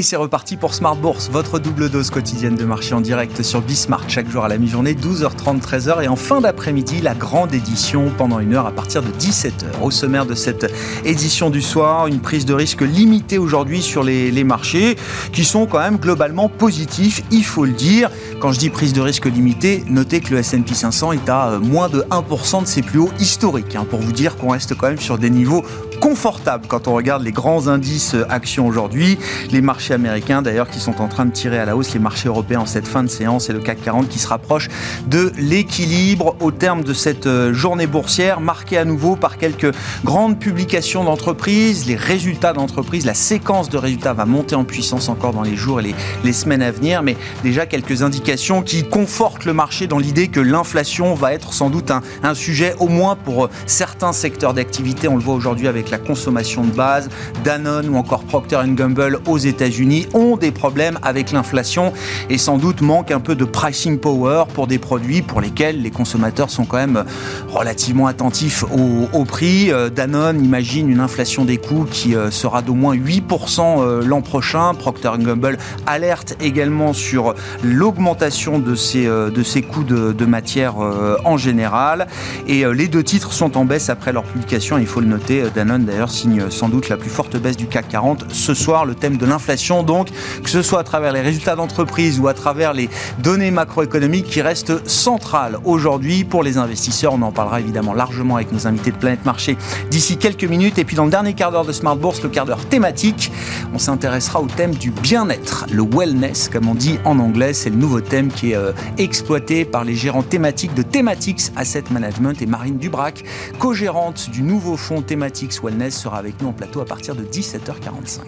Et c'est reparti pour Smart Bourse, votre double dose quotidienne de marché en direct sur Bismart chaque jour à la mi-journée, 12h30, 13h. Et en fin d'après-midi, la grande édition pendant une heure à partir de 17h. Au sommaire de cette édition du soir, une prise de risque limitée aujourd'hui sur les, les, marchés qui sont quand même globalement positifs, il faut le dire. Quand je dis prise de risque limitée, notez que le S&P 500 est à moins de 1% de ses plus hauts historiques, hein, pour vous dire qu'on reste quand même sur des niveaux confortables quand on regarde les grands indices actions aujourd'hui. Les marchés américains d'ailleurs qui sont en train de tirer à la hausse, les marchés européens en cette fin de séance et le CAC 40 qui se rapproche de l'équilibre au terme de cette journée boursière marquée à nouveau par quelques grandes publications d'entreprises, les résultats d'entreprises, la séquence de résultats va monter en puissance encore dans les jours et les, semaines à venir, mais déjà quelques indications qui confortent le marché dans l'idée que l'inflation va être sans doute un, un sujet au moins pour certains secteurs d'activité. On le voit aujourd'hui avec la consommation de base, Danone ou encore Procter Gamble aux États-Unis ont des problèmes avec l'inflation et sans doute manquent un peu de pricing power pour des produits pour lesquels les consommateurs sont quand même relativement attentifs au, prix. Danone imagine une inflation des coûts qui sera d'au moins 8% l'an prochain. Procter Gamble alerte également sur l'augmentation de ces, de ces coûts de, de matière en général. Et les deux titres sont en baisse après leur publication, il faut le noter. Danone d'ailleurs signe sans doute la plus forte baisse du CAC 40 ce soir. Le thème de l'inflation, donc, que ce soit à travers les résultats d'entreprise ou à travers les données macroéconomiques qui restent centrales aujourd'hui pour les investisseurs. On en parlera évidemment largement avec nos invités de Planète Marché d'ici quelques minutes. Et puis dans le dernier quart d'heure de Smart Bourse, le quart d'heure thématique, on s'intéressera au thème du bien-être, le wellness, comme on dit en anglais. C'est le nouveau thème qui est euh, exploité par les gérants thématiques de Thematics Asset Management et Marine Dubrac, co-gérante du nouveau fonds Thematics Wellness, sera avec nous en plateau à partir de 17h45.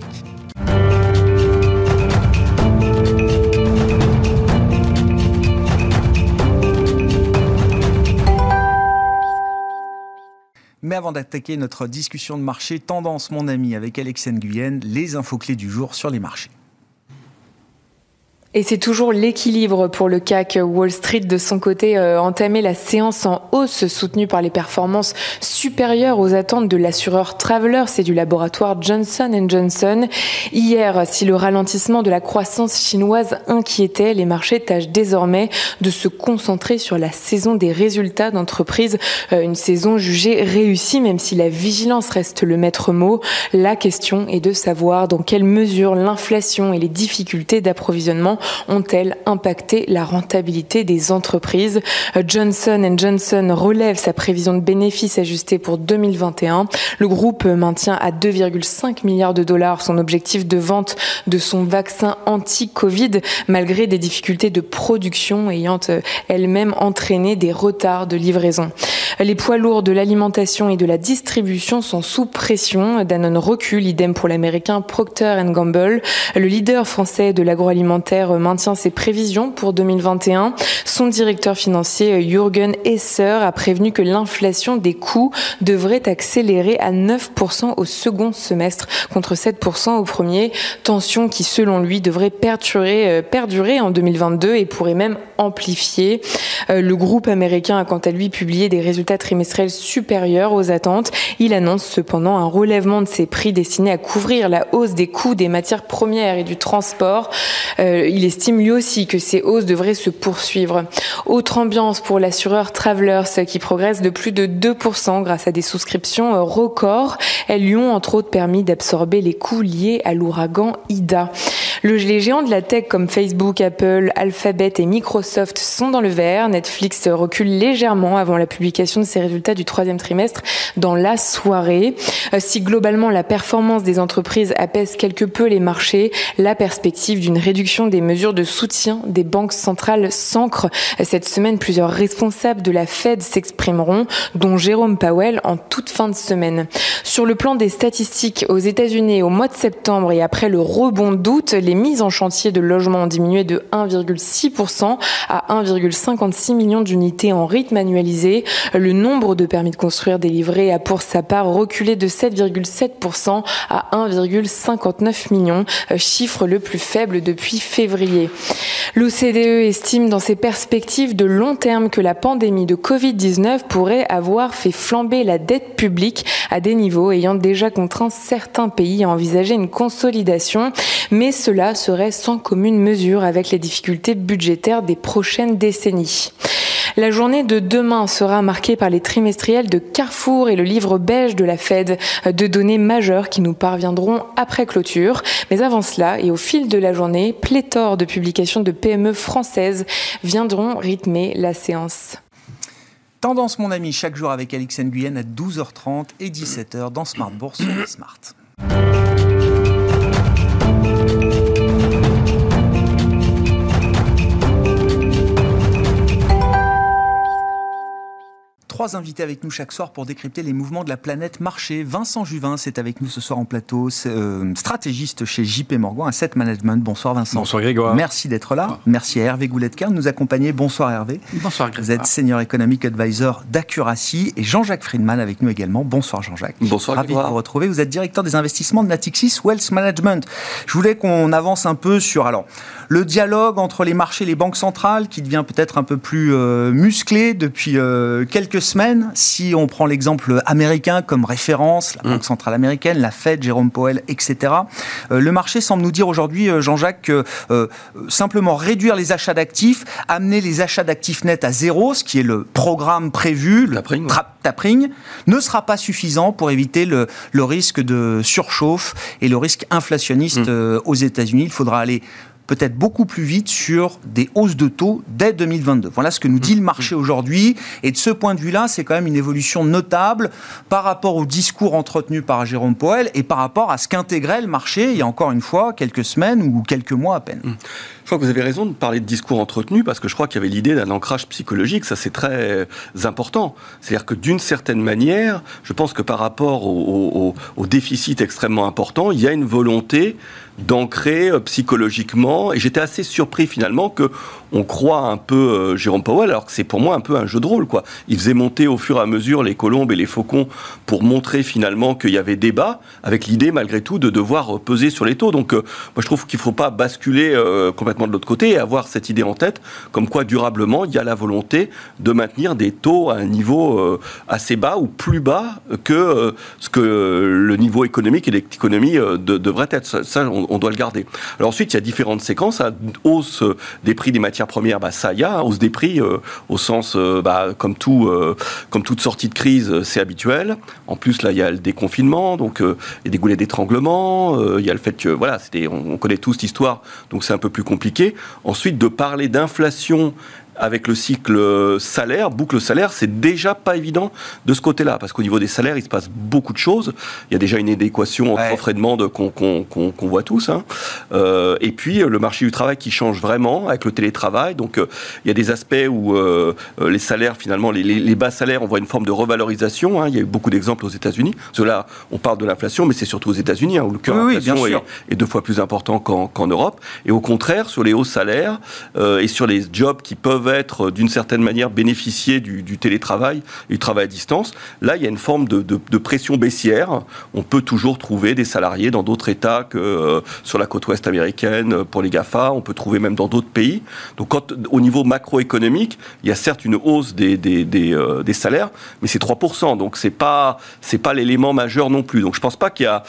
Mais avant d'attaquer notre discussion de marché, tendance mon ami avec Alex Nguyen, les infos clés du jour sur les marchés. Et c'est toujours l'équilibre pour le CAC. Wall Street, de son côté, euh, entamé la séance en hausse soutenue par les performances supérieures aux attentes de l'assureur Travelers et du laboratoire Johnson Johnson. Hier, si le ralentissement de la croissance chinoise inquiétait, les marchés tâchent désormais de se concentrer sur la saison des résultats d'entreprise. Euh, une saison jugée réussie, même si la vigilance reste le maître mot. La question est de savoir dans quelle mesure l'inflation et les difficultés d'approvisionnement ont-elles impacté la rentabilité des entreprises Johnson Johnson relève sa prévision de bénéfices ajustés pour 2021. Le groupe maintient à 2,5 milliards de dollars son objectif de vente de son vaccin anti-Covid malgré des difficultés de production ayant elles-mêmes entraîné des retards de livraison. Les poids lourds de l'alimentation et de la distribution sont sous pression. Danone recule, idem pour l'américain Procter Gamble. Le leader français de l'agroalimentaire maintient ses prévisions pour 2021. Son directeur financier Jürgen Esser a prévenu que l'inflation des coûts devrait accélérer à 9% au second semestre contre 7% au premier. Tension qui, selon lui, devrait perdurer, perdurer en 2022 et pourrait même amplifier. Le groupe américain a quant à lui publié des résultats trimestriels supérieurs aux attentes. Il annonce cependant un relèvement de ses prix destiné à couvrir la hausse des coûts des matières premières et du transport. Euh, il estime lui aussi que ces hausses devraient se poursuivre. Autre ambiance pour l'assureur Travelers qui progresse de plus de 2% grâce à des souscriptions records. Elles lui ont entre autres permis d'absorber les coûts liés à l'ouragan Ida. Le, les géants de la tech comme Facebook, Apple, Alphabet et Microsoft sont dans le vert. Netflix recule légèrement avant la publication de ses résultats du troisième trimestre dans la soirée. Si globalement la performance des entreprises apaise quelque peu les marchés, la perspective d'une réduction des mesures de soutien des banques centrales s'ancre. Cette semaine, plusieurs responsables de la Fed s'exprimeront, dont Jérôme Powell en toute fin de semaine. Sur le plan des statistiques aux États-Unis au mois de septembre et après le rebond d'août, les mises en chantier de logements ont diminué de 1,6% à 1,56 million d'unités en rythme annualisé. Le nombre de permis de construire délivrés a pour sa part reculé de 7,7% à 1,59 million, chiffre le plus faible depuis février. L'OCDE estime dans ses perspectives de long terme que la pandémie de Covid-19 pourrait avoir fait flamber la dette publique à des niveaux ayant déjà contraint certains pays à envisager une consolidation, mais cela serait sans commune mesure avec les difficultés budgétaires des prochaines décennies. La journée de demain sera marquée par les trimestriels de Carrefour et le livre beige de la Fed, deux données majeures qui nous parviendront après clôture. Mais avant cela, et au fil de la journée, pléthore de publications de PME françaises viendront rythmer la séance. Tendance, mon ami, chaque jour avec Alix Nguyen à 12h30 et 17h dans Smart Bourse sur Smart. Trois invités avec nous chaque soir pour décrypter les mouvements de la planète marché. Vincent Juvin, c'est avec nous ce soir en plateau, euh, stratégiste chez JP Morgan Asset Management. Bonsoir Vincent. Bonsoir Grégoire. Merci d'être là. Merci à Hervé Gouletker de nous accompagner. Bonsoir Hervé. Bonsoir Grégoire. Vous êtes senior economic advisor d'Accuracy et Jean-Jacques Friedman avec nous également. Bonsoir Jean-Jacques. Bonsoir Ravi Grégoire. de vous retrouver. Vous êtes directeur des investissements de Natixis Wealth Management. Je voulais qu'on avance un peu sur alors le dialogue entre les marchés et les banques centrales qui devient peut-être un peu plus euh, musclé depuis euh, quelques semaines. Si on prend l'exemple américain comme référence, la Banque centrale américaine, la Fed, Jérôme Powell, etc., euh, le marché semble nous dire aujourd'hui, euh, Jean-Jacques, que euh, simplement réduire les achats d'actifs, amener les achats d'actifs nets à zéro, ce qui est le programme prévu, le Tapering, ouais. tra- tapering, ne sera pas suffisant pour éviter le, le risque de surchauffe et le risque inflationniste euh, aux États-Unis. Il faudra aller peut-être beaucoup plus vite sur des hausses de taux dès 2022. Voilà ce que nous dit le marché aujourd'hui. Et de ce point de vue-là, c'est quand même une évolution notable par rapport au discours entretenu par Jérôme Powell et par rapport à ce qu'intégrait le marché il y a encore une fois quelques semaines ou quelques mois à peine. Je crois que vous avez raison de parler de discours entretenu parce que je crois qu'il y avait l'idée d'un ancrage psychologique, ça c'est très euh, important. C'est-à-dire que d'une certaine manière, je pense que par rapport au, au- déficit extrêmement important, il y a une volonté d'ancrer euh, psychologiquement et j'étais assez surpris finalement que on croit un peu euh, Jérôme Powell alors que c'est pour moi un peu un jeu de rôle quoi. Il faisait monter au fur et à mesure les colombes et les faucons pour montrer finalement qu'il y avait débat avec l'idée malgré tout de devoir euh, peser sur les taux. Donc euh, moi je trouve qu'il ne faut pas basculer complètement de l'autre côté et avoir cette idée en tête comme quoi durablement il y a la volonté de maintenir des taux à un niveau assez bas ou plus bas que ce que le niveau économique et l'économie de- devrait être. Ça, on, doit le garder. Alors ensuite il y a différentes séquences. hein. Hausse des prix des matières premières, bah, ça y a. hein. Hausse des prix euh, au sens euh, bah, comme tout euh, comme toute sortie de crise, c'est habituel. En plus, là, il y a le déconfinement, donc a des goulets d'étranglement. il y a le fait que, voilà, c'était, on connaît tous l'histoire, donc c'est un peu plus compliqué. Ensuite, de parler d'inflation avec le cycle salaire, boucle salaire, c'est déjà pas évident de ce côté-là, parce qu'au niveau des salaires, il se passe beaucoup de choses. Il y a déjà une adéquation entre Ouais. offre et demande qu'on voit tous. hein. Euh, et puis, le marché du travail qui change vraiment avec le télétravail. Donc, euh, il y a des aspects où euh, les salaires, finalement, les, les- les bas salaires, on voit une forme de revalorisation. hein. Il y a eu beaucoup d'exemples aux États-Unis. Là, on parle de l'inflation, mais c'est surtout aux États-Unis, hein, où le cœur Oui, d'inflation bien est, est deux fois plus important qu'en Europe. Et au contraire, sur les hauts salaires et sur les jobs qui peuvent être, euh, d'une certaine manière, bénéficier du, télétravail et du travail à distance, là, il y a une forme de, pression baissière. On peut toujours trouver des salariés dans d'autres États que euh, sur la côte ouest américaine euh, pour les GAFA. On peut trouver même dans d'autres pays. Donc, au niveau macroéconomique, il y a certes une hausse des, salaires, mais c'est 3%. Donc, c'est pas, pas l'élément majeur non plus. Donc, je pense pas qu'il y a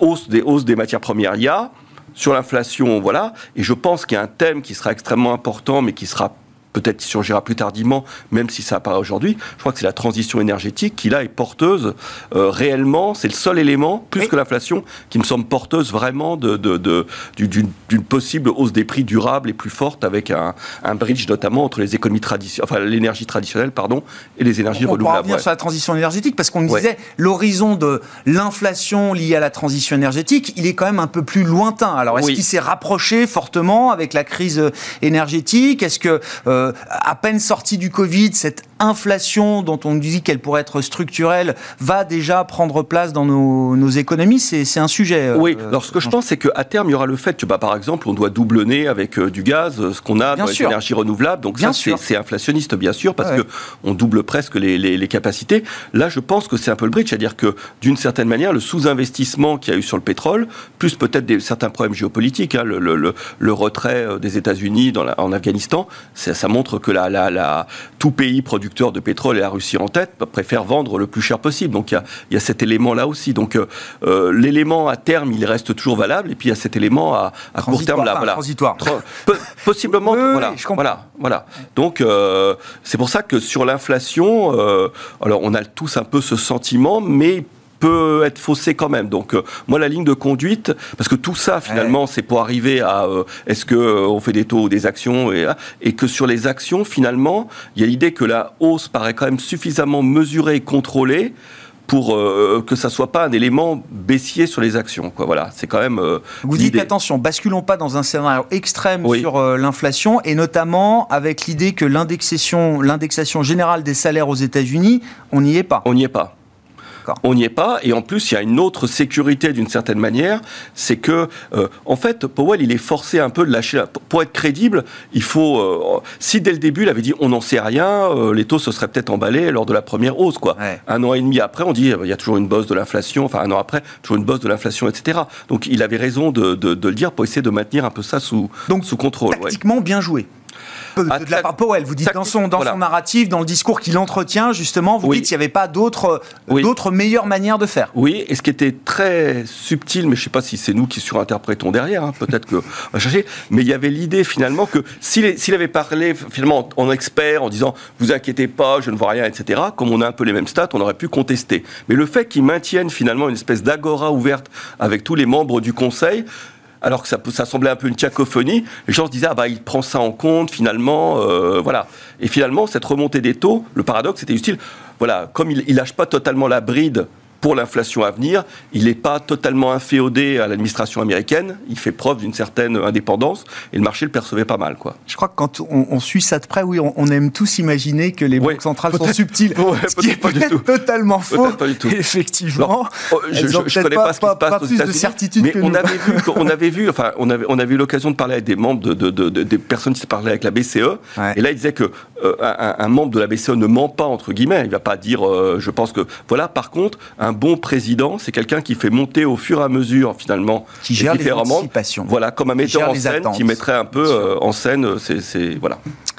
hausse des hausses des matières premières. Il y a sur l'inflation, voilà. Et je pense qu'il y a un thème qui sera extrêmement important, mais qui sera peut-être qui surgira plus tardivement, même si ça apparaît aujourd'hui. Je crois que c'est la transition énergétique qui là est porteuse euh, réellement. C'est le seul élément, plus Oui. que l'inflation, qui me semble porteuse vraiment de, de- de- du- d'une d'une possible hausse des prix durable et plus forte avec un, un bridge notamment entre les économies traditionnelles, enfin l'énergie traditionnelle, pardon, et les énergies On pourra renouvelables. revenir ouais. sur la transition énergétique parce qu'on nous Ouais. disait l'horizon de l'inflation liée à la transition énergétique, il est quand même un peu plus lointain. Alors est-ce Oui. qu'il s'est rapproché fortement avec la crise énergétique? Est-ce que euh, euh, à peine sortie du Covid, cette inflation dont on dit qu'elle pourrait être structurelle va déjà prendre place dans nos, économies C'est un sujet. Euh, oui, alors ce que je pense, c'est qu'à terme, il y aura le fait que, bah, par exemple, on doit doubler avec euh, du gaz ce qu'on a dans les énergies renouvelables. Donc ça, c'est inflationniste, bien sûr, parce qu'on que on double presque les, capacités. Là, je pense que c'est un peu le bridge, c'est-à-dire que, d'une certaine manière, le sous-investissement qu'il y a eu sur le pétrole, plus peut-être certains problèmes géopolitiques, hein, le, le, retrait des États-Unis en Afghanistan, ça, ça montre que la, la, la, tout pays produit de pétrole et la Russie en tête préfèrent vendre le plus cher possible. Donc il y a, cet élément-là aussi. Donc euh, euh, l'élément à terme, il reste toujours valable. Et puis il y a cet élément à, court terme là. voilà. Transitoire. possiblement. voilà, voilà, voilà. Donc euh, c'est pour ça que sur l'inflation, alors on a tous un peu ce sentiment, mais peut être faussé quand même. Donc euh, moi la ligne de conduite, parce que tout ça finalement c'est pour arriver à euh, est-ce que euh, on fait des taux ou des actions et, et que sur les actions finalement il y a l'idée que la hausse paraît quand même suffisamment mesurée et contrôlée pour que ça soit pas un élément baissier sur les actions. Quoi. Voilà, c'est quand même. Vous dites attention, basculons pas dans un scénario extrême sur l'inflation et notamment avec l'idée que l'indexation, l'indexation générale des salaires aux États-Unis, on n'y est pas. On n'y est pas. On n'y est pas. Et en plus, il y a une autre sécurité d'une certaine manière, c'est que, euh, en fait, Powell, il est forcé un peu de lâcher. Pour être crédible, il faut. Euh, si dès le début, il avait dit on n'en sait rien, euh, les taux se seraient peut-être emballés lors de la première hausse, quoi. Un an et demi après, on dit il y a toujours une bosse de l'inflation. Enfin, un an après, toujours une bosse de l'inflation, etc. Donc, il avait raison de, le dire pour essayer de maintenir un peu ça sous, Donc, sous contrôle. Tactiquement bien joué de, la part Powell. Vous dites dans son, dans son narratif, dans le discours qu'il entretient, justement, vous dites qu'il n'y avait pas d'autres d'autres meilleures manières de faire. Oui, et ce qui était très subtil, mais je ne sais pas si c'est nous qui surinterprétons derrière, hein, peut-être que va chercher, mais il y avait l'idée finalement que s'il avait parlé finalement en expert, en disant vous inquiétez pas, je ne vois rien, etc., comme on a un peu les mêmes stats, on aurait pu contester. Mais le fait qu'il maintienne finalement une espèce d'agora ouverte avec tous les membres du Conseil, alors que ça, semblait un peu une cacophonie, les gens se disaient, ah bah il prend ça en compte finalement, euh, voilà. Et finalement, cette remontée des taux, le paradoxe était utile, voilà, comme il, il lâche pas totalement la bride pour l'inflation à venir. Il n'est pas totalement inféodé à l'administration américaine. Il fait preuve d'une certaine indépendance et le marché le percevait pas mal. Quoi. Je crois que quand on, suit ça de près, oui, on, aime tous imaginer que les banques centrales sont subtiles. ce qui est peut-être totalement faux. Pas du tout. Effectivement. Oh, je ne connais pas, ce qui se passe aux États-Unis. Mais on, avait vu, on avait vu, enfin, on avait, on avait eu l'occasion de parler avec des membres de, des personnes qui se parlaient avec la BCE. Et là, ils disaient que euh, un, membre de la BCE ne ment pas entre guillemets. Il va pas dire, euh, je pense que voilà. Par contre, un bon président, c'est quelqu'un qui fait monter au fur et à mesure, finalement, qui gère les anticipations. Voilà, comme un metteur en scène qui mettrait un peu euh, en scène, euh, c'est voilà.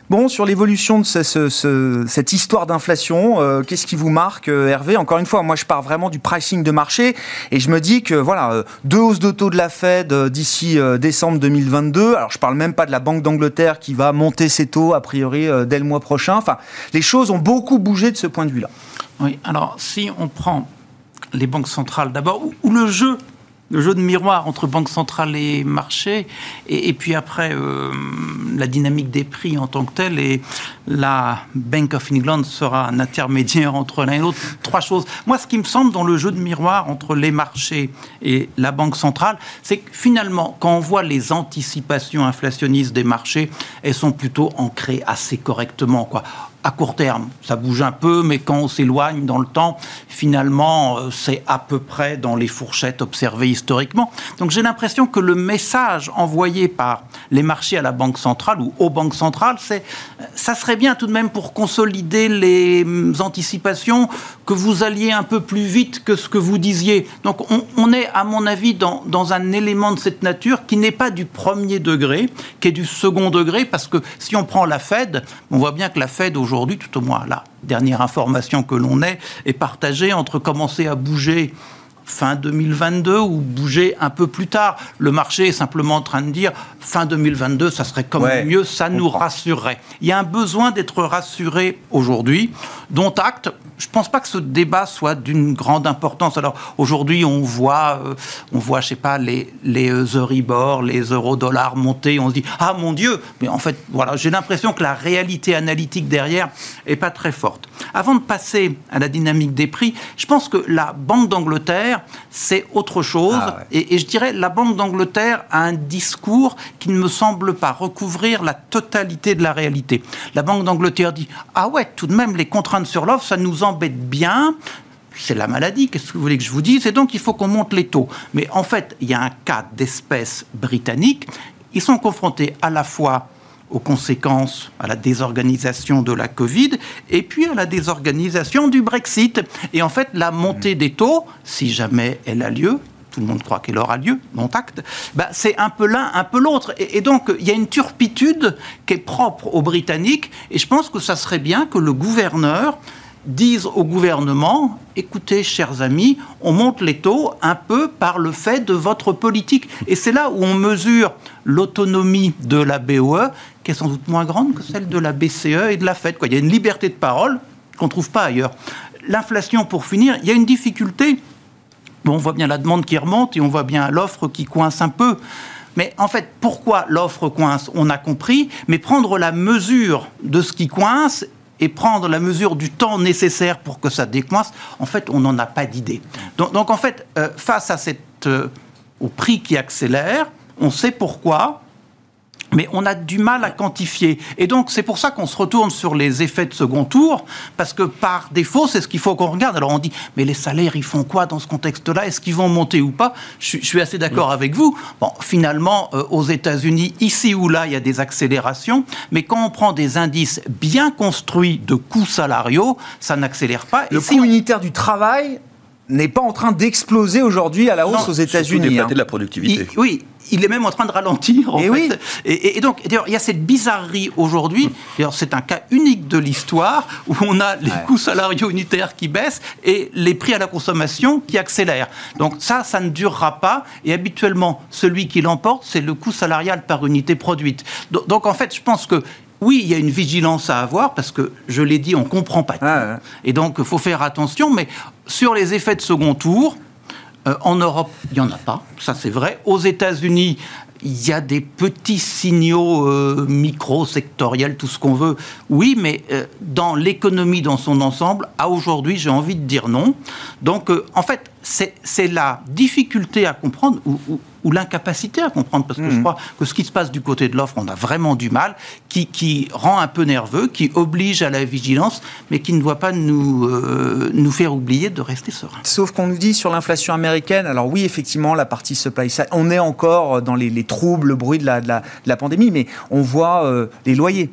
Bon, sur l'évolution de cette histoire d'inflation, euh, qu'est-ce qui vous marque, Hervé? Encore une fois, moi je pars vraiment du pricing de marché et je me dis que voilà, deux hausses de taux de la Fed d'ici décembre 2022. Alors je parle même pas de la Banque d'Angleterre qui va monter ses taux a priori dès le mois prochain. Enfin, les choses ont beaucoup bougé de ce point de vue-là. Oui, alors si on prend les banques centrales d'abord, ou, le jeu le jeu de miroir entre banque centrale et marché, et, puis après euh, la dynamique des prix en tant que telle, et la Bank of England sera un intermédiaire entre l'un et l'autre. Trois choses. Moi, ce qui me semble dans le jeu de miroir entre les marchés et la Banque centrale, c'est que finalement, quand on voit les anticipations inflationnistes des marchés, elles sont plutôt ancrées assez correctement. Quoi à court terme. Ça bouge un peu, mais quand on s'éloigne dans le temps, finalement, euh, c'est à peu près dans les fourchettes observées historiquement. Donc j'ai l'impression que le message envoyé par les marchés à la Banque centrale ou aux banques centrales, c'est ça serait bien tout de même pour consolider les hum, anticipations que vous alliez un peu plus vite que ce que vous disiez. Donc on, est, à mon avis, dans, dans un élément de cette nature qui n'est pas du premier degré, qui est du second degré, parce que si on prend la Fed, on voit bien que la Fed aujourd'hui aujourd'hui, tout au moins la dernière information que l'on ait, est partagée entre commencer à bouger fin 2022 ou bouger un peu plus tard. Le marché est simplement en train de dire fin 2022, ça serait quand même mieux, ça nous rassurerait. Il y a un besoin d'être rassuré aujourd'hui, dont acte. Je ne pense pas que ce débat soit d'une grande importance. Alors aujourd'hui, on voit, euh, on voit, je sais pas, les les Euribor, les euro-dollars monter. On se dit ah mon Dieu, mais en fait voilà, j'ai l'impression que la réalité analytique derrière est pas très forte. Avant de passer à la dynamique des prix, je pense que la Banque d'Angleterre d'Angleterre, c'est autre chose. Ah et, et, je dirais, la Banque d'Angleterre a un discours qui ne me semble pas recouvrir la totalité de la réalité. La Banque d'Angleterre dit Ah ouais, tout de même, les contraintes sur l'offre, ça nous embête bien c'est la maladie, qu'est-ce que vous voulez que je vous dise? Et donc, il faut qu'on monte les taux. Mais en fait, il y a un cas d'espèce britannique. Ils sont confrontés à la fois aux conséquences, à la désorganisation de la Covid, et puis à la désorganisation du Brexit. Et en fait, la montée des taux, si jamais elle a lieu, tout le monde croit qu'elle aura lieu, non acte, bah, c'est un peu l'un, un peu l'autre. Et, et, donc, il y a une turpitude qui est propre aux Britanniques, et je pense que ça serait bien que le gouverneur disent au gouvernement, écoutez, chers amis, on monte les taux un peu par le fait de votre politique. Et c'est là où on mesure l'autonomie de la BOE, qui est sans doute moins grande que celle de la BCE et de la Fed. Il y a une liberté de parole qu'on ne trouve pas ailleurs. L'inflation, pour finir, il y a une difficulté. On voit bien la demande qui remonte et on voit bien l'offre qui coince un peu. Mais en fait, pourquoi l'offre coince? On a compris, mais prendre la mesure de ce qui coince et prendre la mesure du temps nécessaire pour que ça décoince, en fait, on n'en a pas d'idée. Donc, en fait, euh, face à cette, euh, au prix qui accélère, on sait pourquoi, mais on a du mal à quantifier. Et donc, c'est pour ça qu'on se retourne sur les effets de second tour, parce que par défaut, c'est ce qu'il faut qu'on regarde. Alors, on dit, mais les salaires, ils font quoi dans ce contexte-là? Est-ce qu'ils vont monter ou pas? Je, je, suis assez d'accord avec vous. Bon, finalement, euh, aux États-Unis, ici ou là, il y a des accélérations, mais quand on prend des indices bien construits de coûts salariaux, ça n'accélère pas. Le coût unitaire du travail n'est pas en train d'exploser aujourd'hui à la hausse non, aux États-Unis. Hein. de la productivité. Il, oui, il est même en train de ralentir. En et, fait. oui. et, et, donc, il y a cette bizarrerie aujourd'hui. C'est un cas unique de l'histoire où on a les ouais. coûts salariaux unitaires qui baissent et les prix à la consommation qui accélèrent. Donc ça, ça ne durera pas. Et habituellement, celui qui l'emporte, c'est le coût salarial par unité produite. Donc, donc en fait, je pense que oui, il y a une vigilance à avoir parce que, je l'ai dit, on ne comprend pas tout. Ah ouais. Et donc, il faut faire attention. Mais sur les effets de second tour, euh, en Europe, il n'y en a pas. Ça, c'est vrai. Aux États-Unis, il y a des petits signaux euh, micro-sectoriels, tout ce qu'on veut. Oui, mais euh, dans l'économie dans son ensemble, à aujourd'hui, j'ai envie de dire non. Donc, en fait, c'est la difficulté à comprendre ou, ou, ou l'incapacité à comprendre, parce que mmh. je crois que ce qui se passe du côté de l'offre, on a vraiment du mal, qui, qui, rend un peu nerveux, qui oblige à la vigilance, mais qui ne doit pas nous, euh, nous faire oublier de rester serein. Sauf qu'on nous dit sur l'inflation américaine, alors oui, effectivement, la partie supply side, on est encore dans les, les troubles, le bruit de la, de la, de la pandémie, mais on voit euh, les loyers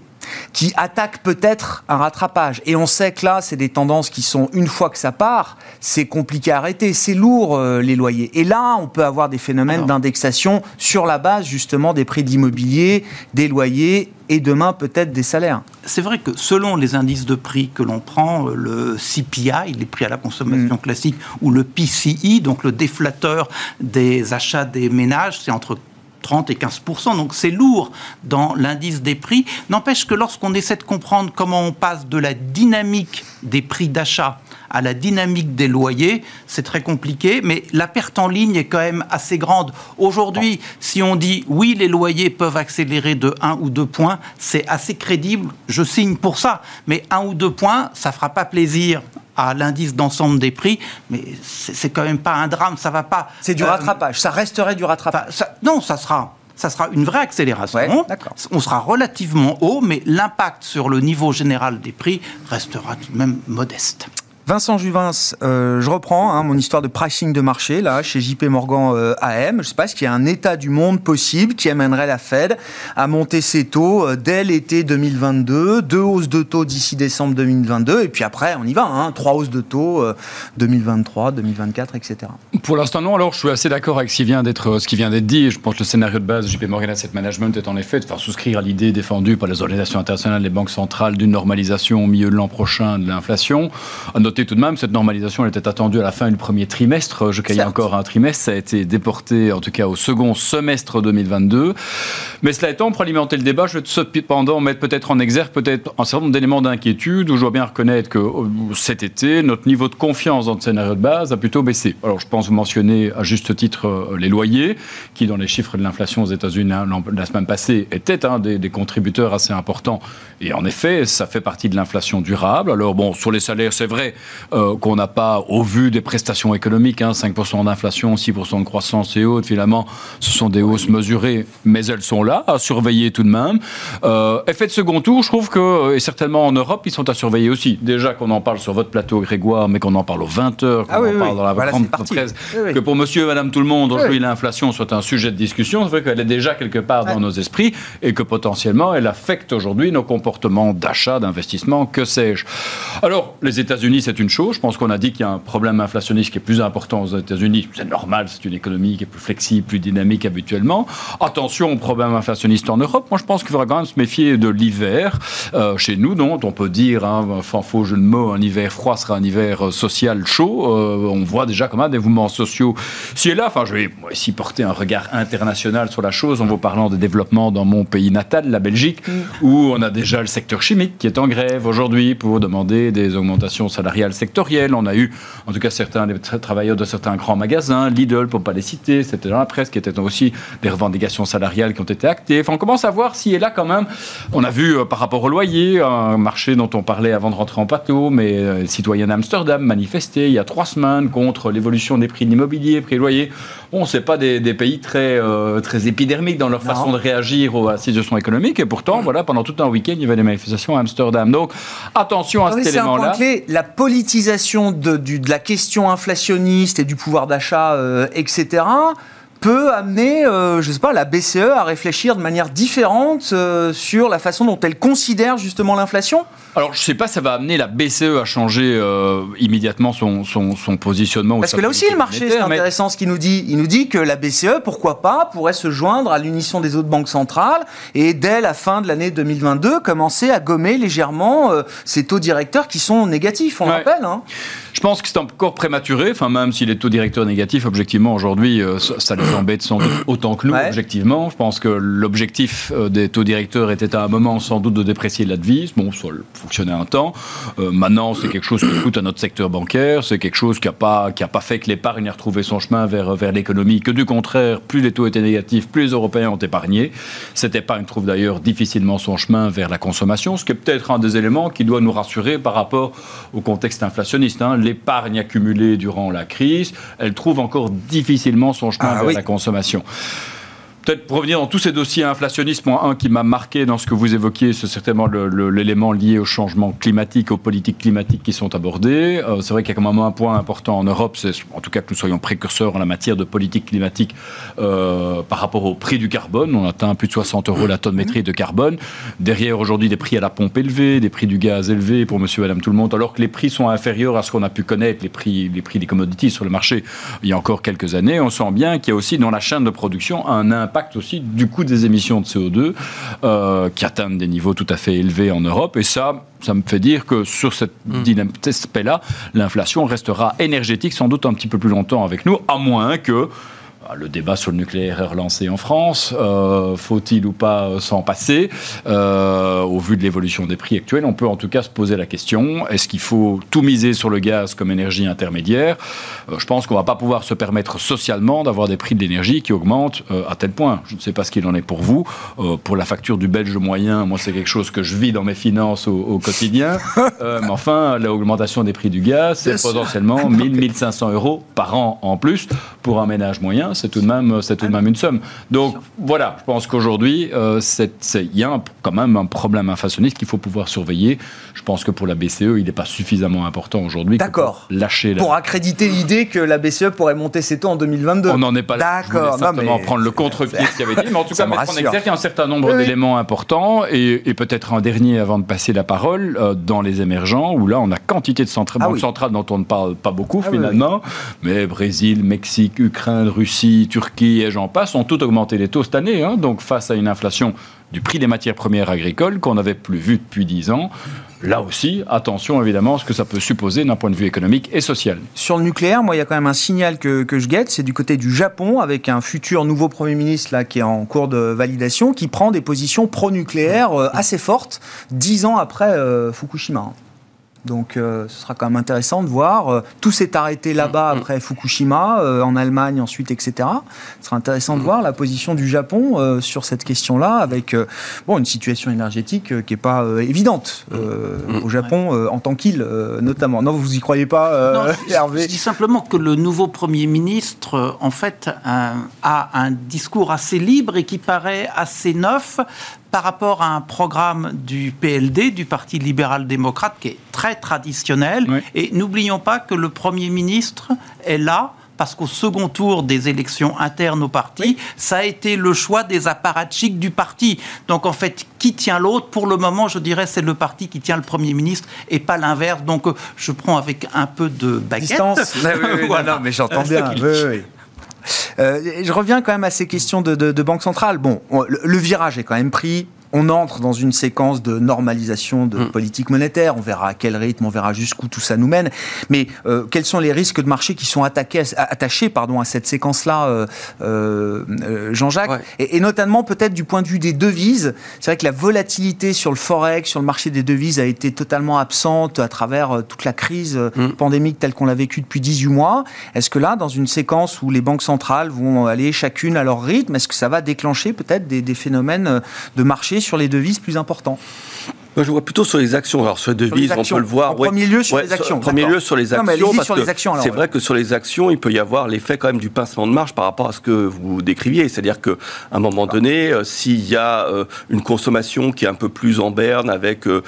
qui attaquent peut-être un rattrapage. Et on sait que là, c'est des tendances qui sont, une fois que ça part, c'est compliqué à arrêter, c'est lourd euh, les loyers. Et là, on peut avoir des phénomènes d'indexation sur la base justement des prix d'immobilier, des loyers et demain peut-être des salaires. C'est vrai que selon les indices de prix que l'on prend, euh, le CPI, les prix à la consommation mmh. classique, ou le PCI, donc le déflateur des achats des ménages, c'est entre 30 et 15% donc c'est lourd dans l'indice des prix. N'empêche que lorsqu'on essaie de comprendre comment on passe de la dynamique des prix d'achat à la dynamique des loyers, c'est très compliqué, mais la perte en ligne est quand même assez grande. Aujourd'hui, si on dit oui, les loyers peuvent accélérer de 1 ou 2 points, c'est assez crédible, je signe pour ça. Mais 1 ou 2 points, ça fera pas plaisir à l'indice d'ensemble des prix, mais c'est quand même pas un drame, ça va pas. C'est du euh, rattrapage, ça resterait du rattrapage. Ça, non, ça sera ça sera une vraie accélération. Ouais, on sera relativement haut, mais l'impact sur le niveau général des prix restera tout de même modeste. Vincent Juvins, euh, je reprends hein, mon histoire de pricing de marché là chez JP Morgan euh, AM. Je ne sais pas, est-ce qu'il y a un état du monde possible qui amènerait la Fed à monter ses taux euh, dès l'été 2022, deux hausses de taux d'ici décembre 2022, et puis après on y va, hein, trois hausses de taux euh, 2023, 2024, etc. Pour l'instant non. Alors je suis assez d'accord avec ce qui vient d'être dit. Je pense que le scénario de base JP Morgan Asset Management est en effet de faire souscrire à l'idée défendue par les organisations internationales, les banques centrales d'une normalisation au milieu de l'an prochain de l'inflation. Noter tout de même, cette normalisation elle était attendue à la fin du premier trimestre. Je caillais encore un trimestre. Ça a été déporté, en tout cas, au second semestre 2022. Mais cela étant, pour alimenter le débat, je vais cependant mettre peut-être en exergue peut-être un certain nombre d'éléments d'inquiétude où je dois bien reconnaître que cet été, notre niveau de confiance dans le scénario de base a plutôt baissé. Alors, je pense vous mentionner à juste titre les loyers, qui, dans les chiffres de l'inflation aux États-Unis la semaine passée, étaient un des, des contributeurs assez importants. Et en effet, ça fait partie de l'inflation durable. Alors, bon, sur les salaires, c'est vrai, euh, qu'on n'a pas, au vu des prestations économiques, hein, 5% d'inflation, 6% de croissance et autres, finalement, ce sont des hausses mesurées, mais elles sont là, à surveiller tout de même. Euh, effet de second tour, je trouve que, et certainement en Europe, ils sont à surveiller aussi. Déjà qu'on en parle sur votre plateau, Grégoire, mais qu'on en parle aux 20h, qu'on Ah oui, en oui, parle oui. dans la Voilà, grande presse, que pour monsieur et madame tout le monde, aujourd'hui, l'inflation soit un sujet de discussion, c'est vrai qu'elle est déjà quelque part dans nos esprits et que potentiellement elle affecte aujourd'hui nos comportements d'achat, d'investissement, que sais-je. Alors, les États-Unis, c'est une chose. Je pense qu'on a dit qu'il y a un problème inflationniste qui est plus important aux États-Unis. C'est normal, c'est une économie qui est plus flexible, plus dynamique habituellement. Attention au problème inflationniste en Europe. Moi, je pense qu'il faudra quand même se méfier de l'hiver euh, chez nous, dont on peut dire, hein, sans faux jeu de mots, un hiver froid sera un hiver euh, social chaud. Euh, on voit déjà quand même des mouvements sociaux. Si et là, enfin, je vais ici porter un regard international sur la chose en vous parlant des développements dans mon pays natal, la Belgique, où on a déjà le secteur chimique qui est en grève aujourd'hui pour demander des augmentations salariales sectorielles. On a eu, en tout cas, certains des tra- travailleurs de certains grands magasins, Lidl, pour ne pas les citer, c'était dans la presse, qui étaient aussi des revendications salariales qui ont été actées. Enfin, on commence à voir si et là, quand même, on a vu euh, par rapport au loyer, un marché dont on parlait avant de rentrer en plateau, mais euh, citoyens d'Amsterdam manifestaient il y a trois semaines contre l'évolution des prix de l'immobilier, prix de loyer. Bon, c'est pas des, des pays très, euh, très épidermiques dans leur Non. façon de réagir aux- à la situation économique. Et pourtant, voilà, pendant tout un week-end, il y avait des manifestations à Amsterdam. Donc, attention à cet c'est un point élément-là. clé. La politisation de, du- de la question inflationniste et du pouvoir d'achat, euh, etc., peut amener, euh, je sais pas, la BCE à réfléchir de manière différente euh, sur la façon dont elle considère justement l'inflation? Alors, je sais pas, ça va amener la BCE à changer euh, immédiatement son, son, son positionnement. Parce que là aussi, le marché, c'est mais- intéressant ce qu'il nous dit. Il nous dit que la BCE, pourquoi pas, pourrait se joindre à l'unisson des autres banques centrales et dès la fin de l'année 2022, commencer à gommer légèrement euh, ces taux directeurs qui sont négatifs, on Ouais. rappelle. Hein. Je pense que c'est encore prématuré. Enfin, même si les taux directeurs négatifs, objectivement, aujourd'hui, euh, ça, ça les embête sans doute autant que nous, Ouais. objectivement. Je pense que l'objectif euh, des taux directeurs était à un moment sans doute de déprécier la devise. Bon, ça fonctionnait un temps. Euh, maintenant, c'est quelque chose qui coûte à notre secteur bancaire. C'est quelque chose qui n'a pas, qui a pas fait que l'épargne ait retrouvé son chemin vers, vers l'économie. Que du contraire, plus les taux étaient négatifs, plus les Européens ont épargné. Cette épargne trouve d'ailleurs difficilement son chemin vers la consommation, ce qui est peut-être un des éléments qui doit nous rassurer par rapport au contexte inflationniste. hein. L'épargne accumulée durant la crise, elle trouve encore difficilement son chemin Ah vers oui. la consommation. Peut-être pour revenir dans tous ces dossiers inflationnistes, moi, un qui m'a marqué dans ce que vous évoquiez, c'est certainement l'élément lié au changement climatique, aux politiques climatiques qui sont abordées. Euh, c'est vrai qu'il y a quand même un point important en Europe, c'est en tout cas que nous soyons précurseurs en la matière de politique climatique euh, par rapport au prix du carbone. On atteint plus de 60 euros la tonne métrique de carbone. Derrière, aujourd'hui, des prix à la pompe élevés, des prix du gaz élevés pour monsieur madame tout le monde, alors que les prix sont inférieurs à ce qu'on a pu connaître, les prix, les prix des commodities sur le marché il y a encore quelques années. On sent bien qu'il y a aussi dans la chaîne de production un impact aussi du coût des émissions de CO2 euh, qui atteignent des niveaux tout à fait élevés en Europe. Et ça, ça me fait dire que sur cette dynamique, cet aspect-là, l'inflation restera énergétique sans doute un petit peu plus longtemps avec nous, à moins que le débat sur le nucléaire est relancé en France. Euh, Faut-il ou pas euh, s'en passer? Euh, Au vu de l'évolution des prix actuels, on peut en tout cas se poser la question est-ce qu'il faut tout miser sur le gaz comme énergie intermédiaire? Euh, Je pense qu'on ne va pas pouvoir se permettre socialement d'avoir des prix de l'énergie qui augmentent à tel point. Je ne sais pas ce qu'il en est pour vous. Pour la facture du belge moyen, moi, c'est quelque chose que je vis dans mes finances au, au quotidien. Mais enfin, l'augmentation des prix du gaz, c'est potentiellement 1000, 1500 euros par an en plus pour un ménage moyen. C'est tout de même, c'est tout de même une somme. Donc voilà, je pense qu'aujourd'hui, euh, il y a un- quand même un problème inflationniste qu'il faut pouvoir surveiller. Je pense que pour la BCE, il n'est pas suffisamment important aujourd'hui. D'accord. Lâcher la Pour accréditer l'idée que la BCE pourrait monter ses taux en 2022. on n'en est pas là. D'accord. Simplement mais- prendre le contre-pied de ce qu'il avait dit, mais en tout Ça cas me mettre en exergue un certain nombre Oui, d'éléments importants et, et peut-être un dernier avant de passer la parole euh, dans les émergents où là on a quantité de centra- Ah oui. centrales dont on ne parle pas beaucoup Ah oui, finalement, mais Brésil, Mexique, Ukraine, Russie, Turquie et j'en passe ont tout augmenté les taux cette année. hein. donc face à une inflation du prix des matières premières agricoles qu'on n'avait plus vu depuis 10 ans. Là aussi, attention évidemment à ce que ça peut supposer d'un point de vue économique et social. Sur le nucléaire, moi, il y a quand même un signal que, je guette, c'est du côté du Japon, avec un futur nouveau Premier ministre là, qui est en cours de validation, qui prend des positions pro-nucléaires euh, assez fortes, dix ans après euh, Fukushima. Donc ce sera quand même intéressant de voir. tout s'est arrêté là-bas mm, mm. après Fukushima, en Allemagne ensuite, etc. Ce sera intéressant de mm. voir la position du Japon sur cette question-là, avec bon, une situation énergétique qui n'est pas évidente au Japon, en tant qu'île notamment. Non, vous y croyez pas, non, Hervé Je dis simplement que le nouveau Premier ministre, en fait, a un discours assez libre et qui paraît assez neuf par rapport à un programme du PLD, du Parti libéral-démocrate, qui est très traditionnel. Et n'oublions pas que le Premier ministre est là parce qu'au second tour des élections internes au parti, ça a été le choix des apparatchiks du parti. Donc en fait, qui tient l'autre? Pour le moment, je dirais c'est le parti qui tient le Premier ministre et pas l'inverse. Donc euh, je prends avec un peu de baguette. Distance. voilà. mais j'entends bien. Euh, je reviens quand même à ces questions de, banque centrale. Bon, le, virage est quand même pris on entre dans une séquence de normalisation de mm. politique monétaire. On verra à quel rythme, on verra jusqu'où tout ça nous mène. Mais euh, quels sont les risques de marché qui sont attaqués, attachés pardon, à cette séquence-là, euh, euh, Jean-Jacques? Et, notamment peut-être du point de vue des devises. C'est vrai que la volatilité sur le forex, sur le marché des devises a été totalement absente à travers toute la crise mm. pandémique telle qu'on l'a vécue depuis 18 mois. Est-ce que là, dans une séquence où les banques centrales vont aller chacune à leur rythme, est-ce que ça va déclencher peut-être des, des phénomènes de marché sur les devises plus importants moi, je vois plutôt sur les actions. Alors, sur les devises, on peut le voir. En premier lieu, sur les actions. En premier lieu, sur les actions. parce c'est vrai que sur les actions, il peut y avoir l'effet quand même du pincement de marge par rapport à ce que vous décriviez. C'est-à-dire qu'à un moment donné, euh, s'il y a euh, une consommation qui est un peu plus en berne avec euh,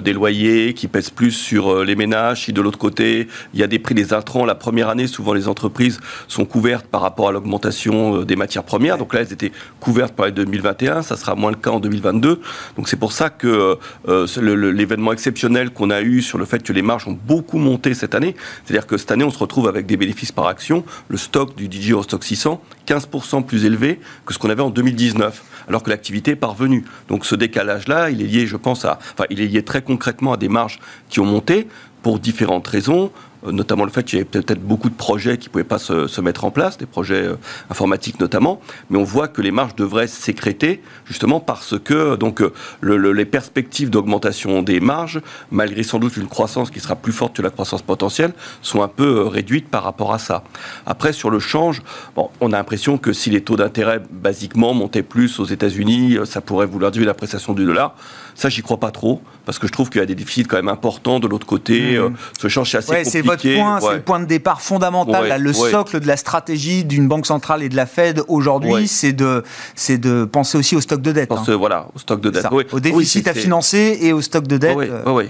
des loyers qui pèsent plus sur les ménages, si de l'autre côté, il y a des prix des intrants, la première année, souvent les entreprises sont couvertes par rapport à l'augmentation des matières premières. Donc là, elles étaient couvertes par les 2021. Ça sera moins le cas en 2022. Donc c'est pour ça que euh, l'événement exceptionnel qu'on a eu sur le fait que les marges ont beaucoup monté cette année. C'est-à-dire que cette année, on se retrouve avec des bénéfices par action. Le stock du DJ Eurostock 600, 15% plus élevé que ce qu'on avait en 2019, alors que l'activité est parvenue. Donc ce décalage-là, il est lié, je pense, à, enfin, il est lié très concrètement à des marges qui ont monté pour différentes raisons. Euh, notamment le fait qu'il y avait peut-être beaucoup de projets qui ne pouvaient pas se, mettre en place, des projets euh, informatiques notamment, mais on voit que les marges devraient sécréter justement parce que donc euh, les perspectives d'augmentation des marges, malgré sans doute une croissance qui sera plus forte que la croissance potentielle, sont un peu réduites par rapport à ça. Après, sur le change, on a l'impression que si les taux d'intérêt basiquement montaient plus aux États-Unis, ça pourrait vouloir dire l'appréciation du dollar. Ça, j'y crois pas trop, parce que je trouve qu'il y a des déficits quand même importants de l'autre côté. Mmh. ce change, c'est assez compliqué. C'est votre point, c'est le point de départ fondamental. le socle de la stratégie d'une banque centrale et de la Fed aujourd'hui, c'est de, c'est de penser aussi au stock de dette. Pense, hein. Voilà, au stock de dette. Au déficit à financer et au stock de dette. Oui, oui.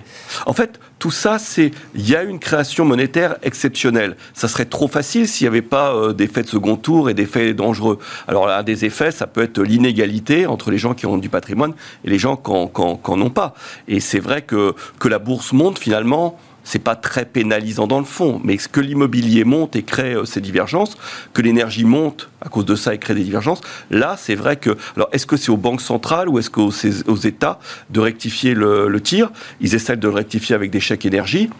En fait, tout ça, c'est il y a une création monétaire exceptionnelle. Ça serait trop facile s'il n'y avait pas euh, d'effets de second tour et d'effets dangereux. Alors, un des effets, ça peut être l'inégalité entre les gens qui ont du patrimoine et les gens qui n'en ont pas. Et c'est vrai que, que la bourse monte finalement c'est pas très pénalisant dans le fond, mais ce que l'immobilier monte et crée euh, ces divergences, que l'énergie monte à cause de ça et crée des divergences, là, c'est vrai que. Alors, est-ce que c'est aux banques centrales ou est-ce qu'aux aux États de rectifier le, tir? Ils essaient de le rectifier avec des chèques énergie.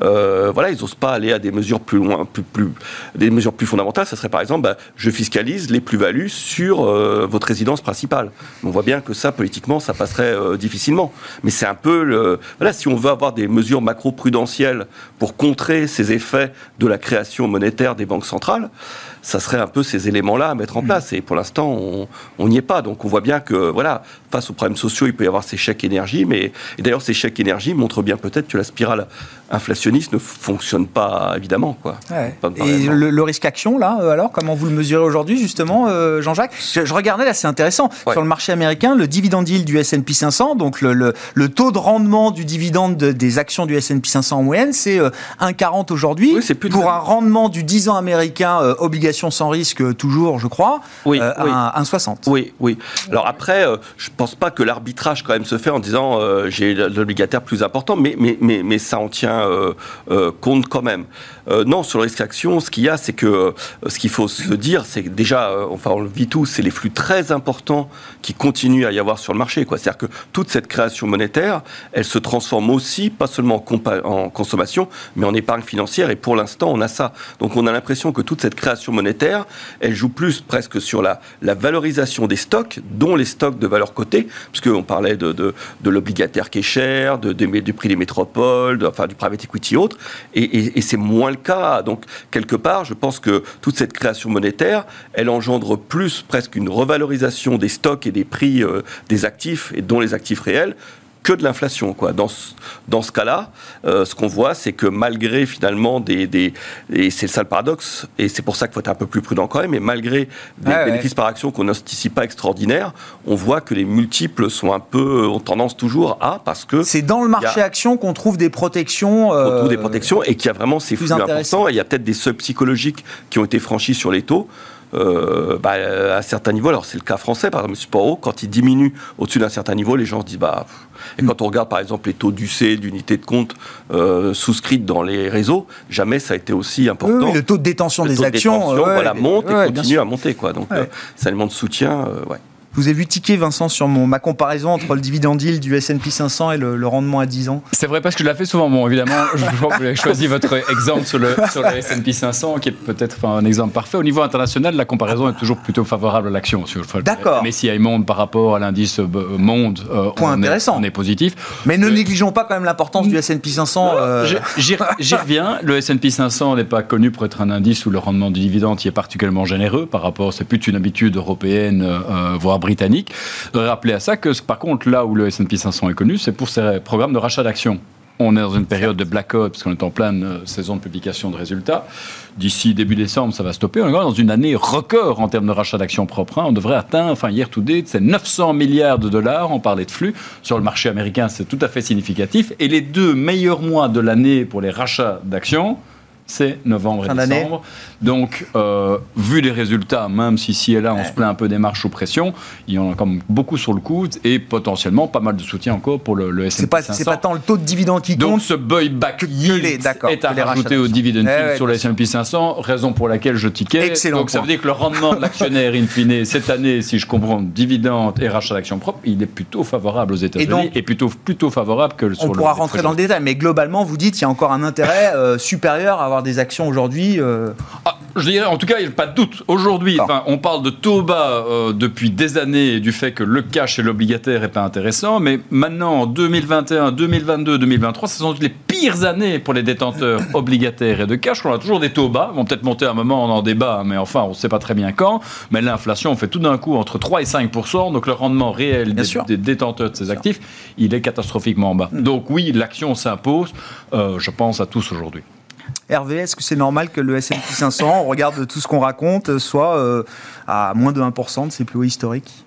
Euh, voilà, ils n'osent pas aller à des mesures plus loin, plus, plus, des mesures plus fondamentales. Ça serait par exemple, bah, je fiscalise les plus-values sur euh, votre résidence principale. On voit bien que ça, politiquement, ça passerait difficilement. Mais c'est un peu le. Voilà, si on veut avoir des mesures macro-prudentielles pour contrer ces effets de la création monétaire des banques centrales, ça serait un peu ces éléments-là à mettre en place. Et pour l'instant, on n'y est pas. Donc on voit bien que, voilà, face aux problèmes sociaux, il peut y avoir ces chèques énergie. Mais d'ailleurs, ces chèques énergie montrent bien peut-être que la spirale inflationniste ne fonctionne pas, évidemment. Quoi. Et le, risque action, là, euh, alors, comment vous le mesurez aujourd'hui, justement, euh, Jean-Jacques? Je, regardais, là, c'est intéressant. Sur le marché américain, le dividende yield du S&P 500, donc le, le, taux de rendement du dividende des actions du S&P 500 en moyenne, c'est 1,40 euh, aujourd'hui. Oui, pour un rendement du 10 ans américain obligation sans risque toujours, je crois, oui, oui. 1,60. Oui, oui. Alors après, je pense pas que l'arbitrage quand même se fait en disant j'ai l'obligataire plus important, mais, mais, mais, mais ça en tient compte quand même. Non, sur le risque action, ce qu'il y a, c'est que ce qu'il faut se dire, c'est que déjà, enfin on le vit tous, c'est les flux très importants qui continuent à y avoir sur le marché. C'est-à-dire que toute cette création monétaire, elle se transforme aussi, pas seulement en, consommation, mais en épargne financière. Et pour l'instant, on a ça. Donc on a l'impression que toute cette création monétaire elle joue plus presque sur la, valorisation des stocks, dont les stocks de valeur cotée, puisqu'on parlait de, l'obligataire qui est cher, du prix des métropoles, enfin du private equity et autres, et, et, c'est moins le Donc, quelque part, je pense que toute cette création monétaire, elle engendre plus presque une revalorisation des stocks et des prix euh, des actifs, et dont les actifs réels, que de l'inflation. Quoi. Dans, ce, dans ce cas-là, euh, ce qu'on voit, c'est que malgré finalement des... des et c'est ça le paradoxe, et c'est pour ça qu'il faut être un peu plus prudent quand même, mais malgré des bénéfices par action qu'on n'anticipe pas extraordinaires, on voit que les multiples sont un peu... ont tendance toujours à, parce que... C'est dans le marché action qu'on trouve des protections... Euh, on trouve des protections, et qu'il y a vraiment ces flux importants, et il y a peut-être des seuils psychologiques qui ont été franchis sur les taux. Euh, bah, à certains niveaux, alors c'est le cas français, par exemple, Sport quand il diminue au-dessus d'un certain niveau, les gens se disent, bah, et quand on regarde par exemple les taux d'UC, d'unité de compte euh, souscrites dans les réseaux, jamais ça a été aussi important. le taux de détention des actions voilà, monte et continue à monter. Quoi. Donc euh, c'est un élément de soutien. Euh, ouais. Vous avez vu tiquer, Vincent, sur mon, ma comparaison entre le dividende yield du S&P 500 et le, rendement à 10 ans? C'est vrai parce que je l'ai fait souvent. Bon, évidemment, je, vous avez choisi votre exemple sur le, sur le S&P 500, qui est peut-être un exemple parfait. Au niveau international, la comparaison est toujours plutôt favorable à l'action. D'accord. Mais si monde par rapport à l'indice euh, monde, euh, Point on, intéressant. Est, on est positif. Mais ne euh, négligeons pas quand même l'importance du S&P 500. J'y reviens. Le S&P 500 n'est pas connu pour être un indice où le rendement du dividende qui est particulièrement généreux par rapport, c'est plus une habitude européenne, voire britannique rappeler à ça que, par contre, là où le S&P 500 est connu, c'est pour ses programmes de rachat d'actions. On est dans une période de blackout, parce qu'on est en pleine euh, saison de publication de résultats. D'ici début décembre, ça va stopper. On est dans une année record en termes de rachat d'actions propres. Hein. On devrait atteindre, enfin, hier to date, c'est 900 milliards de dollars. On parlait de flux. Sur le marché américain, c'est tout à fait significatif. Et les deux meilleurs mois de l'année pour les rachats d'actions, c'est novembre et décembre. Donc, euh, vu les résultats, même si ici et là on se plaint un peu des marches sous pression, il y en a quand même beaucoup sur le coup et potentiellement pas mal de soutien encore pour le, le S&P pas, C'est pas tant le taux de dividende qui compte. Donc ce buyback yield est à rajouter au dividend yield sur le S&P 500, raison pour laquelle je tiquais. Excellent Donc ça veut dire que le rendement de l'actionnaire in fine cette année, si je comprends, dividende et rachat d'actions propres, il est plutôt favorable aux États-Unis et, plutôt plutôt favorable que sur le. On pourra rentrer dans le détail, mais globalement, vous dites qu'il y a encore un intérêt euh, supérieur à avoir des actions aujourd'hui. Euh, ah, je dirais, en tout cas, il n'y a pas de doute. Aujourd'hui, enfin, on parle de taux bas euh, depuis des années et du fait que le cash et l'obligataire n'est pas intéressant. Mais maintenant, en 2021, 2022, 2023, ce sont les pires années pour les détenteurs obligataires et de cash. On a toujours des taux bas. Ils vont peut-être monter à un moment, on en débat, mais enfin, on ne sait pas très bien quand. Mais l'inflation fait tout d'un coup entre 3 et 5% Donc le rendement réel des, détenteurs de ces actifs, il est catastrophiquement bas. Mm. Donc oui, l'action s'impose, euh, je pense, à tous aujourd'hui. Hervé, est-ce que c'est normal que le S&P 500, on regarde tout ce qu'on raconte, soit euh, à moins de 1% de ses plus hauts historiques?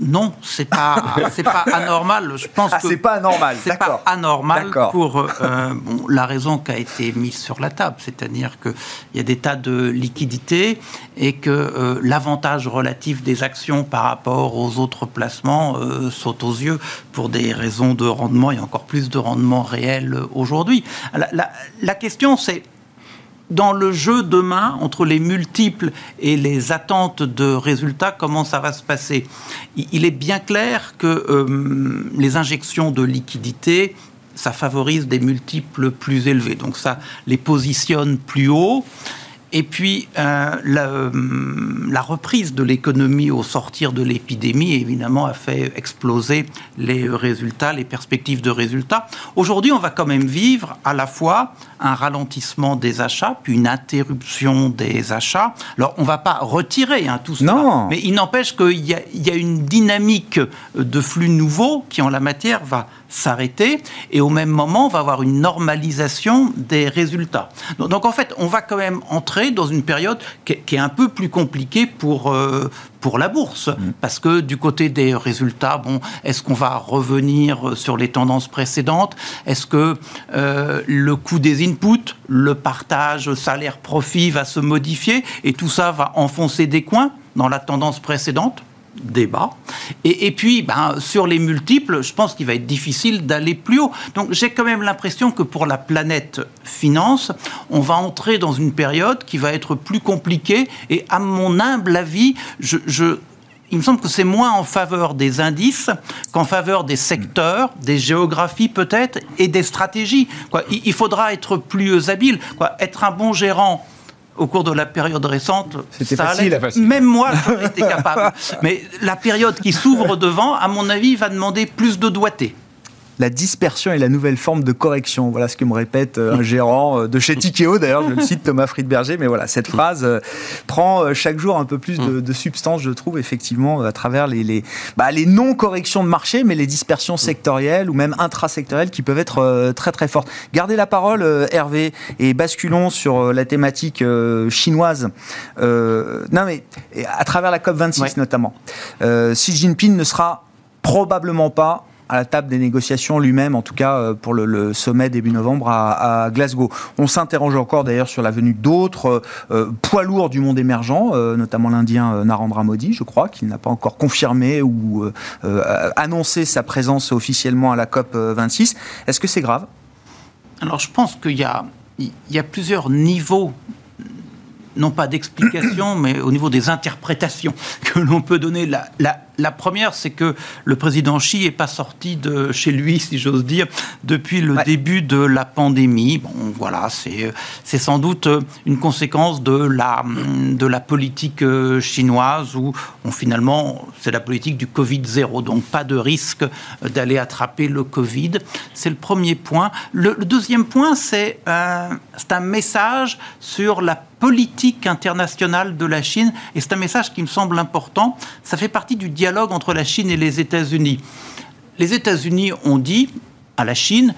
Non, c'est pas c'est pas anormal. Je pense ah, c'est pas anormal. C'est pas anormal pour euh, la raison qui a été mise sur la table, c'est-à-dire qu'il y a des tas de liquidités et que euh, l'avantage relatif des actions par rapport aux autres placements euh, saute aux yeux pour des raisons de rendement et encore plus de rendement réel aujourd'hui. la question c'est dans le jeu demain, entre les multiples et les attentes de résultats, comment ça va se passer? Il est bien clair que euh, les injections de liquidités, ça favorise des multiples plus élevés. Donc ça les positionne plus haut. Et puis, euh, euh, la, reprise de l'économie au sortir de l'épidémie, évidemment, a fait exploser les résultats, les perspectives de résultats. Aujourd'hui, on va quand même vivre à la fois un ralentissement des achats, puis une interruption des achats. Alors, on ne va pas retirer hein, tout cela, non. mais il n'empêche qu'il y, y, a une dynamique de flux nouveaux qui, en la matière, va s'arrêter et au même moment, on va avoir une normalisation des résultats. Donc, en fait, on va quand même entrer dans une période qui est, un peu plus compliquée pour, euh, pour la bourse. Mm. Parce que du côté des résultats, bon, est-ce qu'on va revenir sur les tendances précédentes? Est-ce que euh, le coût des inputs, le partage salaire-profit va se modifier et tout ça va enfoncer des coins dans la tendance précédente? Débat. Et, puis, ben, sur les multiples, je pense qu'il va être difficile d'aller plus haut. Donc, j'ai quand même l'impression que pour la planète finance, on va entrer dans une période qui va être plus compliquée. Et à mon humble avis, il me semble que c'est moins en faveur des indices qu'en faveur des secteurs, des géographies peut-être, et des stratégies. Il, faudra être plus habile. Être un bon gérant au cours de la période récente, ça facile, allait. facile. Même moi, j'en étais capable. Mais la période qui s'ouvre devant, à mon avis, va demander plus de doigté. La dispersion est la nouvelle forme de correction. Voilà ce que me répète euh, un gérant euh, de chez Tikeo. D'ailleurs, je le cite Thomas Friedberger. Mais voilà, cette phrase euh, prend chaque jour un peu plus de, de substance, je trouve, effectivement, à travers les, les, bah, les non-corrections de marché, mais les dispersions sectorielles ou même intrasectorielles qui peuvent être très très fortes. Gardez la parole, Hervé, et basculons sur la thématique chinoise. Euh, non, mais à travers la COP26 Ouais. notamment. Euh, Xi Jinping ne sera probablement pas à la table des négociations lui-même, en tout cas euh, pour le, sommet début novembre à, Glasgow. On s'interroge encore d'ailleurs sur la venue d'autres euh, poids lourds du monde émergent, euh, notamment l'Indien euh, Narendra Modi, je crois, qui n'a pas encore confirmé ou euh, euh, annoncé sa présence officiellement à la COP 26. Est-ce que c'est grave? Alors, je pense qu'il y a, plusieurs niveaux, non pas d'explication, mais au niveau des interprétations que l'on peut donner. La, la première, c'est que le président Xi n'est pas sorti de chez lui, si j'ose dire, depuis le Ouais. début de la pandémie. Bon, voilà, c'est sans doute une conséquence de la, de la politique euh, chinoise où on, finalement, c'est la politique du Covid-0, donc pas de risque d'aller attraper le Covid. C'est le premier point. Le, le deuxième point, c'est euh, c'est un message sur la politique internationale de la Chine, et c'est un message qui me semble important. Ça fait partie du dialogue entre la Chine et les États-Unis. Les États-Unis ont dit à la Chine,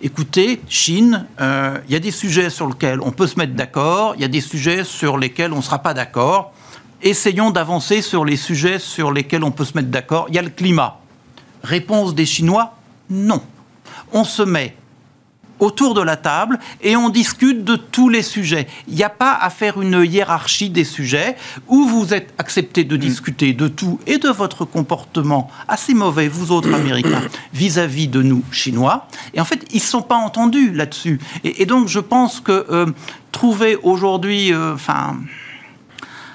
écoutez, Chine, euh, il y a des sujets sur lesquels on peut se mettre d'accord, il y a des sujets sur lesquels on ne sera pas d'accord. Essayons d'avancer sur les sujets sur lesquels on peut se mettre d'accord. Il y a le climat. Réponse des Chinois, non. On se met autour de la table et on discute de tous les sujets. Il n'y a pas à faire une hiérarchie des sujets où vous êtes accepté de discuter de tout et de votre comportement assez mauvais, vous autres Américains, vis-à-vis de nous, Chinois. Et en fait, ils ne sont pas entendus là-dessus. Et, et donc, je pense que euh, trouver aujourd'hui, euh, enfin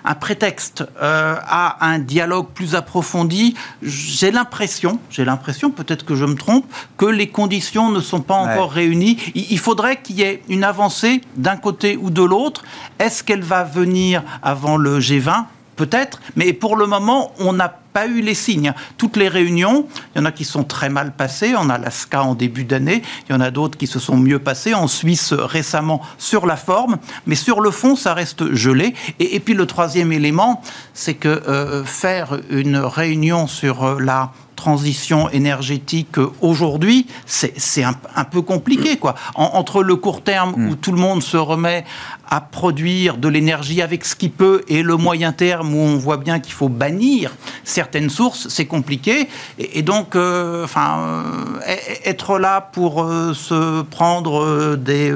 un prétexte euh, à un dialogue plus approfondi, j'ai l'impression, j'ai l'impression, peut-être que je me trompe, que les conditions ne sont pas Ouais. encore réunies. Il, il faudrait qu'il y ait une avancée d'un côté ou de l'autre. Est-ce qu'elle va venir avant le G20 Peut-être, mais pour le moment, on n'a pas eu les signes. Toutes les réunions, il y en a qui sont très mal passées. On a l'ASCA en début d'année, il y en a d'autres qui se sont mieux passées. En Suisse récemment sur la forme, mais sur le fond, ça reste gelé. Et, et puis le troisième élément, c'est que euh, faire une réunion sur euh, la transition énergétique euh, aujourd'hui, c'est un, un peu compliqué. Quoi. En- entre le court terme où tout le monde se remet à produire de l'énergie avec ce qu'il peut et le moyen terme où on voit bien qu'il faut bannir certaines sources, c'est compliqué. Et, et donc, euh, enfin, euh, e- être là pour euh, se prendre des,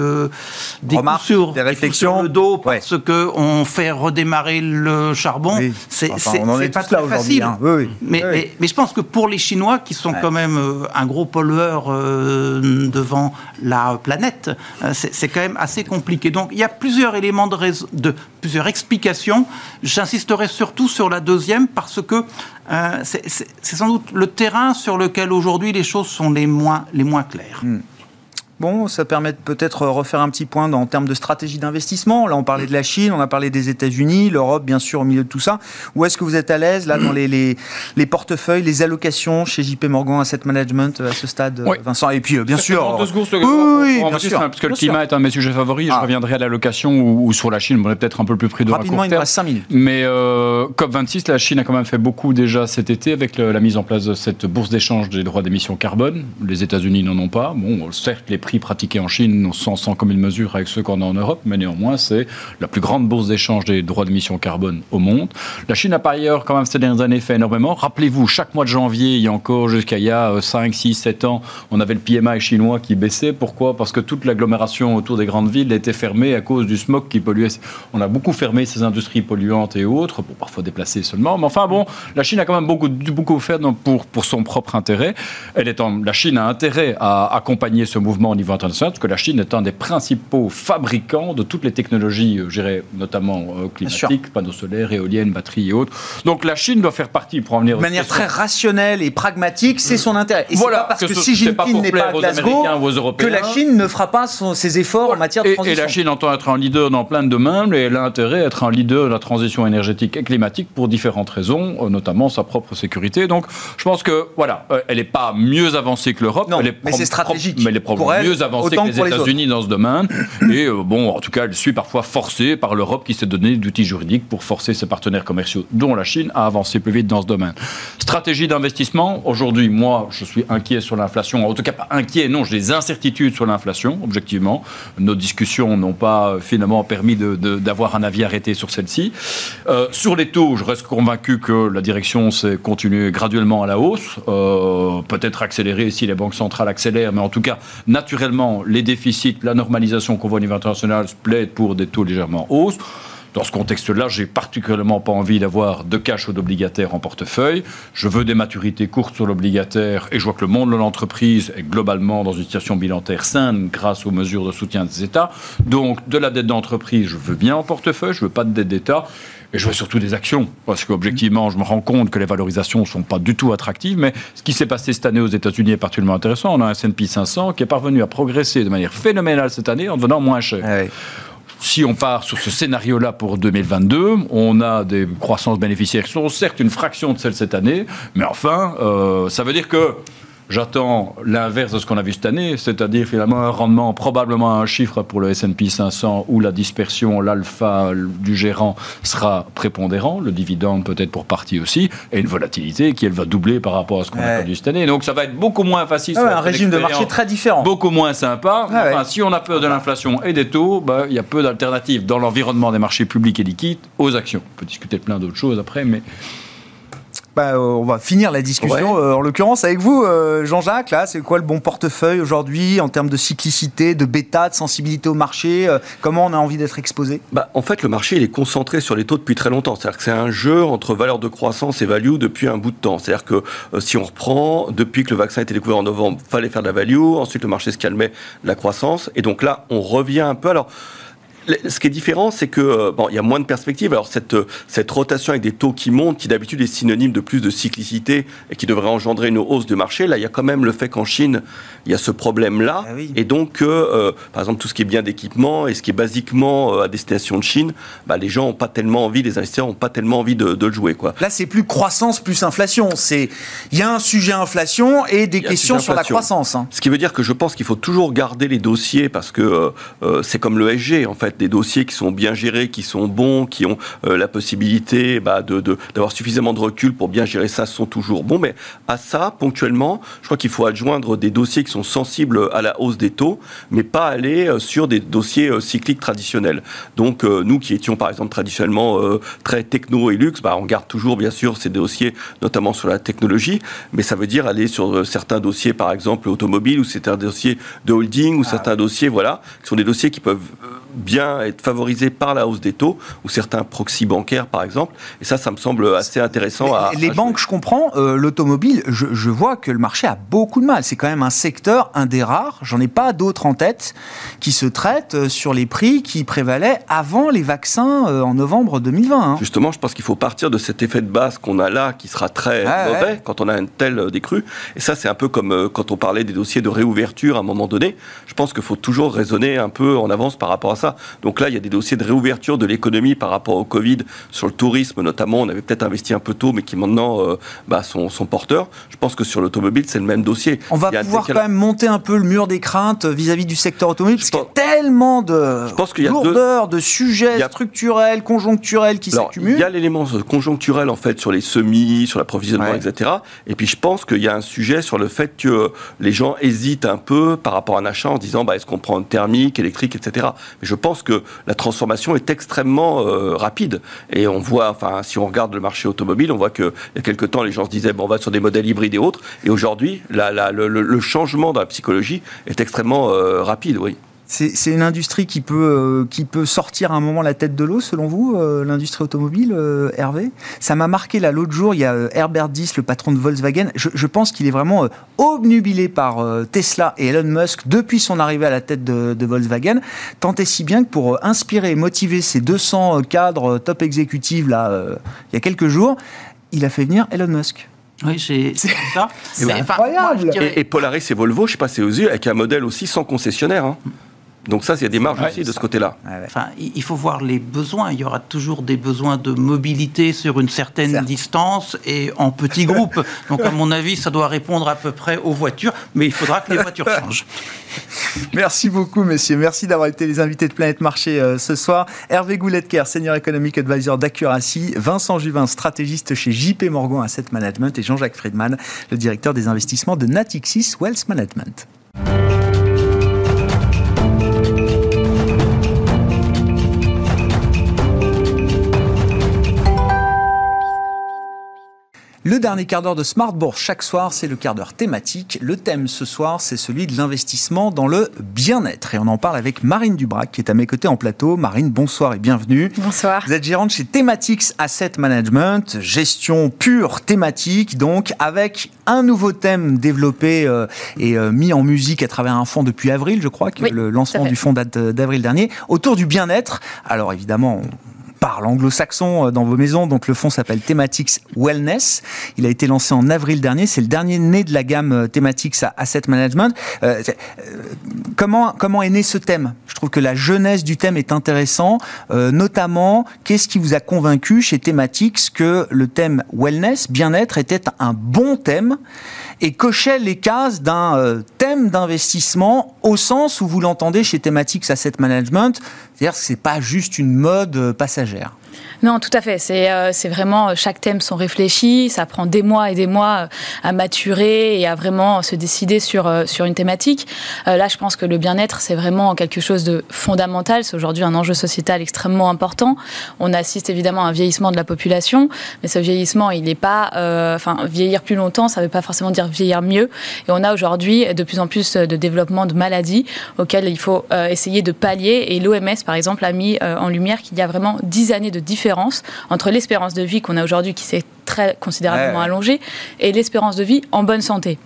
des Remarques, coups sur, des coups sur le dos Ouais. parce que on fait redémarrer le charbon, Oui. c'est Enfin, pas très facile. hein. Oui, oui. Mais, mais- mais je pense que pour les Chinois, qui sont Ouais. quand même un gros pollueur devant la planète, c'est quand même assez compliqué. Donc il y a plusieurs éléments de, raison- de plusieurs explications. J'insisterai surtout sur la deuxième parce que euh, c'est sans doute le terrain sur lequel aujourd'hui les choses sont les moins, les moins claires. Bon, ça permet de peut-être refaire un petit point dans- en termes de stratégie d'investissement. Là, on parlait de la Chine, on a parlé des États-Unis, l'Europe, bien sûr, au milieu de tout ça. Où est-ce que vous êtes à l'aise, là, dans les, les, les portefeuilles, les allocations chez JP Morgan Asset Management à ce stade, Oui. Vincent? Et puis, euh, bien sûr. Deux secondes, Oui, oui, oui, bien sûr. Parce que le sûr. climat est un de mes sujets favoris. Ah. Je reviendrai à l'allocation ou, ou sur la Chine. On est peut-être un peu plus prudent à Rapidement, court il terme. reste 5 minutes. Mais euh, COP26, la Chine a quand même fait beaucoup déjà cet été avec le- la mise en place de cette bourse d'échange des droits d'émission carbone. Les États-Unis n'en ont pas. Bon, certes, les prix pratiqués en Chine sont sans commune mesure avec ceux qu'on a en Europe, mais néanmoins, c'est la plus grande bourse d'échange des droits d'émission carbone au monde. La Chine a par ailleurs, quand même, ces dernières années, fait énormément. Rappelez-vous, chaque mois de janvier, il y a encore jusqu'à il y a 5, 6, 7 ans, on avait le PMI chinois qui baissait. Pourquoi? Parce que toute l'agglomération autour des grandes villes était fermée à cause du smog qui polluait. On a beaucoup fermé ces industries polluantes et autres, pour parfois déplacer seulement. Mais enfin, bon, la Chine a quand même beaucoup, beaucoup fait pour, pour son propre intérêt. Elle est en- la Chine a intérêt à accompagner ce mouvement au niveau international, parce que la Chine est un des principaux fabricants de toutes les technologies, dirais, notamment climatiques, panneaux solaires, éoliennes, batteries et autres. Donc la Chine doit faire partie pour en venir. De manière très rationnelle et pragmatique, c'est son intérêt. Et voilà, pas parce que, que si Jinping n'est pas à Glasgow que la Chine ne fera pas ses efforts en matière de transition. Et la Chine entend être un leader dans plein de domaines, et elle a intérêt à être un leader de la transition énergétique et climatique pour différentes raisons, euh, notamment sa propre sécurité. Donc, je pense que voilà, euh, elle n'est pas mieux avancée que l'Europe, mais c'est stratégique. Mais elle est probablement mieux avancée que les États-Unis dans ce domaine. et euh, bon, en tout cas, elle suit parfois forcée par l'Europe qui s'est donné d'outils juridiques pour forcer ses partenaires commerciaux, dont la Chine, à avancer plus vite dans ce domaine. Stratégie d'investissement. Aujourd'hui, moi, je suis inquiet sur l'inflation. En tout cas, pas inquiet. Non, j'ai des incertitudes sur l'inflation. Objectivement, nos discussions n'ont pas finalement permis d'avoir un avis arrêté sur celle-ci. Euh, sur les taux, je reste convaincu que la direction s'est continuer graduellement à la hausse, euh, peut-être accélérer si les banques centrales accélèrent, mais en tout cas, naturellement, les déficits, la normalisation qu'on voit au niveau international se plaident pour des taux légèrement hausse. Dans ce contexte-là, j'ai particulièrement pas envie d'avoir de cash ou d'obligataire en portefeuille. Je veux des maturités courtes sur l'obligataire et je vois que le monde de l'entreprise est globalement dans une situation bilantaire saine grâce aux mesures de soutien des États. Donc, de la dette d'entreprise, je veux bien en portefeuille, je veux pas de dette d'État. Et je veux surtout des actions, parce qu'objectivement, je me rends compte que les valorisations ne sont pas du tout attractives, mais ce qui s'est passé cette année aux États-Unis est particulièrement intéressant. On a un S&P 500 qui est parvenu à progresser de manière phénoménale cette année en devenant moins cher. Ah si on part sur ce scénario-là pour 2022, on a des croissances bénéficiaires qui sont certes une fraction de celle cette année, mais enfin, euh, ça veut dire que J'attends l'inverse de ce qu'on a vu cette année, c'est-à-dire finalement un rendement, probablement un chiffre pour le S&P 500 où la dispersion, l'alpha du gérant sera prépondérant, le dividende peut-être pour partie aussi, et une volatilité qui elle va doubler par rapport à ce qu'on a connu cette année. Donc ça va être beaucoup moins facile. un régime de marché très différent. Beaucoup moins sympa. enfin, si on a peur de l'inflation et des taux, bah, il y a peu d'alternatives dans l'environnement des marchés publics et liquides aux actions. On peut discuter de plein d'autres choses après, mais bah, euh, on va finir la discussion, euh, en l'occurrence avec vous, euh, Jean-Jacques. Là, c'est quoi le bon portefeuille aujourd'hui en termes de cyclicité, de bêta, de sensibilité au marché Comment on a envie d'être exposé? Bah, En fait, le marché il est concentré sur les taux depuis très longtemps. C'est-à-dire que c'est un jeu entre valeur de croissance et value depuis un bout de temps. C'est-à-dire que si on reprend, depuis que le vaccin a été découvert en novembre, fallait faire de la value. Ensuite, le marché se calmait, la croissance. Et donc là, on revient un peu. Alors, ce qui est différent, c'est que euh, bon, il y a moins de perspectives. Alors cette euh, cette rotation avec des taux qui montent, qui d'habitude est synonyme de plus de cyclicité et qui devrait engendrer une hausse du marché, là il y a quand même le fait qu'en Chine il y a ce problème-là, ah et donc euh, par exemple tout ce qui est bien d'équipement et ce qui est basiquement à destination de Chine, bah, les gens ont pas tellement envie, les investisseurs ont pas tellement envie de, de le jouer quoi. Là c'est plus croissance plus inflation. C'est il y a un sujet inflation et des questions sur la croissance. Hein. Ce qui veut dire que je pense qu'il faut toujours garder les dossiers parce que c'est comme le SG en fait des dossiers qui sont bien gérés, qui sont bons, qui ont euh, la possibilité bah, d'avoir suffisamment de recul pour bien gérer ça, sont toujours bons. Mais à ça, ponctuellement, je crois qu'il faut adjoindre des dossiers qui sont sensibles à la hausse des taux, mais pas aller euh, sur des dossiers euh, cycliques traditionnels. Donc nous qui étions par exemple traditionnellement très techno et luxe, bah, on garde toujours bien sûr ces dossiers, notamment sur la technologie, mais ça veut dire aller sur certains dossiers par exemple automobiles ou certains dossiers de holding ou ah certains dossiers voilà, qui sont des dossiers qui peuvent bien être favorisé par la hausse des taux, ou certains proxys bancaires par exemple. Et ça, ça me semble assez intéressant à. Les banques, je comprends. Euh, l'automobile, je, vois que le marché a beaucoup de mal. C'est quand même un secteur, un des rares, j'en ai pas d'autres en tête, qui se traite euh, sur les prix qui prévalaient avant les vaccins euh, en novembre 2020. Hein. Justement, je pense qu'il faut partir de cet effet de base qu'on a là, qui sera très mauvais quand on a une telle décrue. Et ça, c'est un peu comme quand on parlait des dossiers de réouverture à un moment donné. Je pense qu'il faut toujours raisonner un peu en avance par rapport à ça. Donc là, il y a des dossiers de réouverture de l'économie par rapport au Covid, sur le tourisme notamment. On avait peut-être investi un peu tôt, mais qui maintenant euh, bah, sont, porteurs. Je pense que sur l'automobile, c'est le même dossier. On va pouvoir quand même monter un peu le mur des craintes vis-à-vis du secteur automobile, parce qu'il y a tellement de lourdeur, de sujets structurels, conjoncturels qui s'accumulent. Il y a l'élément conjoncturel, en fait, sur les semis, sur l'approvisionnement, etc. Et puis, je pense qu'il y a un sujet sur le fait que les gens hésitent un peu par rapport à un achat en disant, bah, est-ce qu'on prend une thermique, électrique, etc. Mais je je pense que la transformation est extrêmement euh, rapide. Et on voit, enfin, si on regarde le marché automobile, on voit qu'il y a quelques temps, les gens se disaient, bon, on va sur des modèles hybrides et autres. Et aujourd'hui, le, changement dans la psychologie est extrêmement euh, rapide, oui. C'est une industrie qui peut, euh, qui peut sortir à un moment la tête de l'eau, selon vous, euh, l'industrie automobile, euh, Hervé? Ça m'a marqué là l'autre jour, il y a Herbert Diss, le patron de Volkswagen. Je, je pense qu'il est vraiment obnubilé par Tesla et Elon Musk depuis son arrivée à la tête de, de, Volkswagen. Tant et si bien que pour inspirer et motiver ces 200 cadres top exécutifs là, il y a quelques jours, il a fait venir Elon Musk. Oui, j'ai ça. C'est incroyable. et, et, Polaris et Volvo, je sais pas, c'est aux yeux, avec un modèle aussi sans concessionnaire. Hein. Donc ça, il y a des marges aussi de ce côté-là. Enfin, il faut voir les besoins. Il y aura toujours des besoins de mobilité sur une certaine distance et en petits groupes. Donc à mon avis, ça doit répondre à peu près aux voitures, mais il faudra que les voitures changent. Merci beaucoup, messieurs. Merci d'avoir été les invités de Planète Marché euh, ce soir. Hervé Gouletker, Senior Economic Advisor d'Accuracy, Vincent Juvin, stratégiste chez JP Morgan Asset Management et Jean-Jacques Friedman, le directeur des investissements de Natixis Wealth Management. Le dernier quart d'heure de Smart Bourse chaque soir, c'est le quart d'heure thématique. Le thème ce soir, c'est celui de l'investissement dans le bien-être. Et on en parle avec Marine Dubrac, qui est à mes côtés en plateau. Marine, bonsoir et bienvenue. Bonsoir. Vous êtes gérante chez Thematics Asset Management, gestion pure thématique, donc avec un nouveau thème développé euh, et euh, mis en musique à travers un fonds depuis avril, je crois, que le lancement du fonds date d'avril dernier, autour du bien-être. Alors évidemment, parle anglo-saxon euh, dans vos maisons. Donc le fonds s'appelle Thematics Wellness. Il a été lancé en avril dernier. C'est le dernier né de la gamme euh, Thematics Asset Management. Euh, comment, comment est né ce thème? Je trouve que la jeunesse du thème est intéressant. notamment, qu'est-ce qui vous a convaincu chez Thematics que le thème Wellness, bien-être, était un bon thème et cochait les cases d'un thème d'investissement au sens où vous l'entendez chez Thematics Asset Management, c'est-à-dire que c'est pas juste une mode passagère étrangères. Non, tout à fait. C'est euh, vraiment euh, chaque thème sont réfléchis. Ça prend des mois et des mois euh, à maturer et à vraiment se décider sur une thématique. là, je pense que le bien-être c'est vraiment quelque chose de fondamental. C'est aujourd'hui un enjeu sociétal extrêmement important. On assiste évidemment à un vieillissement de la population, mais ce vieillissement, il n'est pas, enfin, vieillir plus longtemps, ça ne veut pas forcément dire vieillir mieux. Et on a aujourd'hui de plus en plus de développement de maladies auxquelles il faut essayer de pallier. Et l'OMS, par exemple, a mis en lumière qu'il y a vraiment dix années de différence entre l'espérance de vie qu'on a aujourd'hui, qui s'est très considérablement allongée, et l'espérance de vie en bonne santé.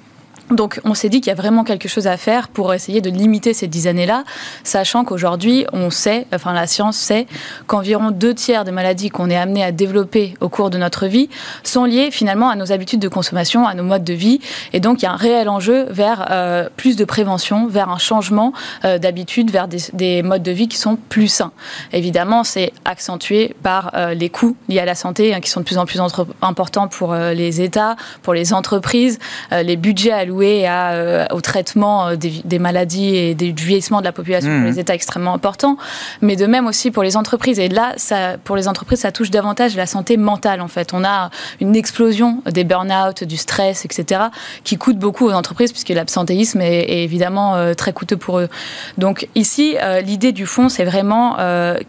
Donc on s'est dit qu'il y a vraiment quelque chose à faire pour essayer de limiter ces dix années-là, sachant qu'aujourd'hui on sait, enfin la science sait, qu'environ deux tiers des maladies qu'on est amené à développer au cours de notre vie sont liées finalement à nos habitudes de consommation, à nos modes de vie, et donc il y a un réel enjeu vers euh, plus de prévention, vers un changement euh, d'habitude, vers des, modes de vie qui sont plus sains. Évidemment, c'est accentué par euh, les coûts liés à la santé hein, qui sont de plus en plus importants pour les États, pour les entreprises, les budgets alloués à, euh, au traitement euh, des, maladies et du vieillissement de la population pour mmh. les États extrêmement important, mais de même aussi pour les entreprises. Et là, ça, pour les entreprises, ça touche davantage la santé mentale, en fait. On a une explosion des burn-out, du stress, etc., qui coûte beaucoup aux entreprises, puisque l'absentéisme est, évidemment euh, très coûteux pour eux. Donc ici, l'idée du fonds, c'est vraiment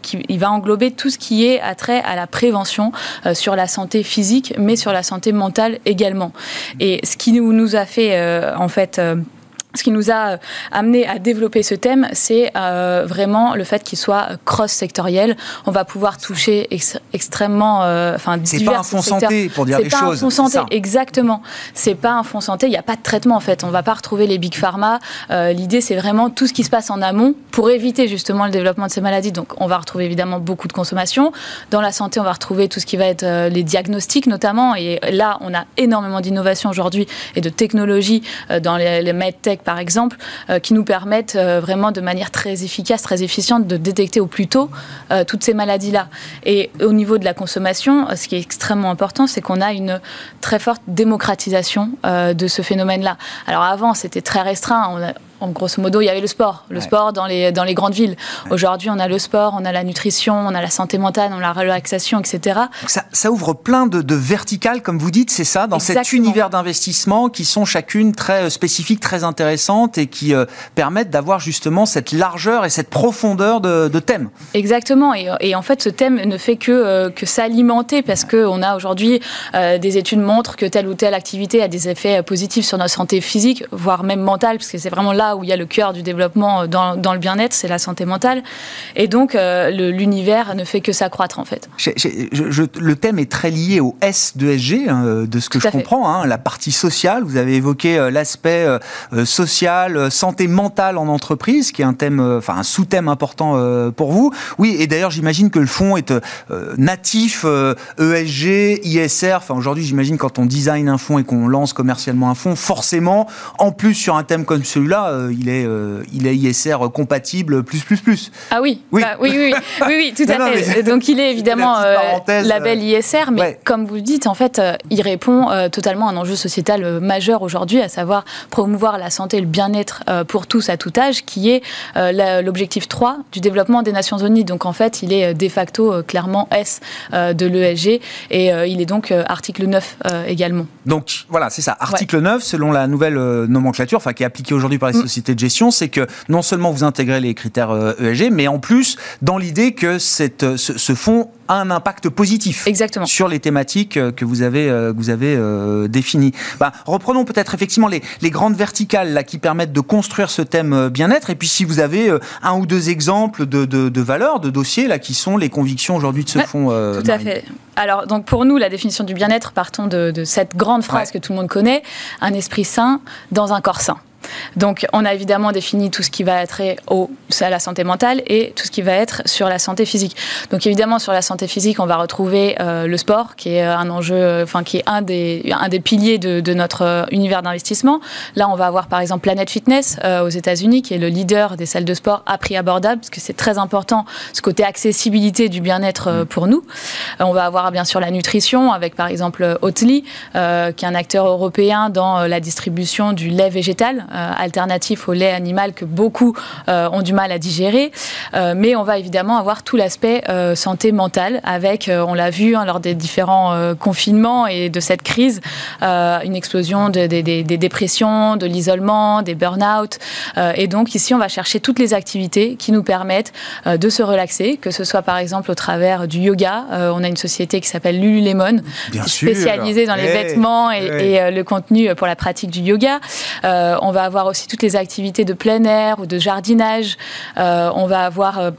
qu'il va englober tout ce qui est attrait à la prévention sur la santé physique, mais sur la santé mentale également. Et ce qui nous, nous a fait euh, en fait euh, ce qui nous a euh, amené à développer ce thème, c'est euh, vraiment le fait qu'il soit cross-sectoriel. On va pouvoir toucher extrêmement, euh, enfin, C'est pas un fonds santé pour dire les choses. C'est pas un fonds santé, exactement. C'est pas un fonds santé. Il n'y a pas de traitement en fait. On va pas retrouver les big pharma. Euh, L'idée, c'est vraiment tout ce qui se passe en amont pour éviter justement le développement de ces maladies. Donc, on va retrouver évidemment beaucoup de consommation. Dans la santé, on va retrouver tout ce qui va être euh, les diagnostics notamment. Et là, on a énormément d'innovation aujourd'hui et de technologies euh, dans les, les medtech par exemple, euh, qui nous permettent euh, vraiment de manière très efficace, très efficiente de détecter au plus tôt euh, toutes ces maladies-là. Et au niveau de la consommation, ce qui est extrêmement important, c'est qu'on a une très forte démocratisation de ce phénomène-là. Alors avant, c'était très restreint. En grosso modo, il y avait le sport. Le sport dans les, dans les grandes villes. Aujourd'hui, on a le sport, on a la nutrition, on a la santé mentale, on a la relaxation, etc. Ça, ça, ouvre plein de, de verticales, comme vous dites, c'est ça, dans cet univers d'investissement qui sont chacune très euh, spécifiques, très intéressantes et qui euh, permettent d'avoir justement cette largeur et cette profondeur de, de thèmes. Exactement. Et, et, en fait, ce thème ne fait que, euh, que s'alimenter parce qu'on a aujourd'hui des études montrent que telle ou telle activité a des effets positifs sur notre santé physique, voire même mentale, parce que c'est vraiment là là où il y a le cœur du développement dans, dans le bien-être, c'est la santé mentale. Et donc, l'univers ne fait que s'accroître, en fait. le thème est très lié au S de SG, hein, de ce que je comprends, hein, la partie sociale. Vous avez évoqué l'aspect social, santé mentale en entreprise, qui est un thème, enfin un sous-thème important pour vous. Oui, et d'ailleurs, j'imagine que le fonds est natif ESG, e ISR. Enfin, aujourd'hui, j'imagine quand on design un fonds et qu'on lance commercialement un fonds, forcément, en plus sur un thème comme celui-là, euh, il est, euh, il est ISR compatible plus plus plus. Ah oui, oui, bah, oui, oui, oui, tout à fait. Donc il est évidemment euh, label ISR, mais comme vous le dites, en fait, il répond totalement à un enjeu sociétal majeur aujourd'hui, à savoir promouvoir la santé et le bien-être pour tous à tout âge, qui est l'objectif 3 du développement des Nations Unies. Donc en fait, il est de facto clairement S de l'ESG et il est donc article 9 également. Donc voilà, c'est ça. Article 9, selon la nouvelle euh, nomenclature, enfin qui est appliquée aujourd'hui par les mm. Sociétés de gestion, c'est que non seulement vous intégrez les critères ESG, euh, e mais en plus dans l'idée que cette, euh, ce, fonds a un impact positif Exactement. sur les thématiques que vous avez, que vous avez définies. Bah, reprenons peut-être effectivement les, les, grandes verticales là, qui permettent de construire ce thème bien-être, et puis si vous avez un ou deux exemples de, de, de, valeurs, de dossiers là, qui sont les convictions aujourd'hui de ce fonds. tout à fait. Alors, donc pour nous, la définition du bien-être, partons de, de cette grande phrase que tout le monde connaît, un esprit sain dans un corps sain. Donc, on a évidemment défini tout ce qui va être à la santé mentale et tout ce qui va être sur la santé physique. Donc, évidemment, sur la santé physique, on va retrouver euh, le sport, qui est un enjeu, enfin, qui est un des, piliers de, notre euh, univers d'investissement. Là, on va avoir par exemple Planet Fitness euh, aux États-Unis, qui est le leader des salles de sport à prix abordable, parce que c'est très important ce côté accessibilité du bien-être pour nous. on va avoir bien sûr la nutrition avec par exemple Oatly, qui est un acteur européen dans la distribution du lait végétal euh, alternatif au lait animal que beaucoup euh, ont du mal à digérer. Euh, mais on va évidemment avoir tout l'aspect santé mentale avec, on l'a vu hein, lors des différents confinements et de cette crise, une explosion des dépressions, de l'isolement, des burn-out. et donc ici, on va chercher toutes les activités qui nous permettent de se relaxer, que ce soit par exemple au travers du yoga. on a une société qui s'appelle Lululemon, spécialisée dans les vêtements et, et le contenu pour la pratique du yoga. on va avoir aussi toutes les activités de plein air ou de jardinage. Euh, on va avoir euh,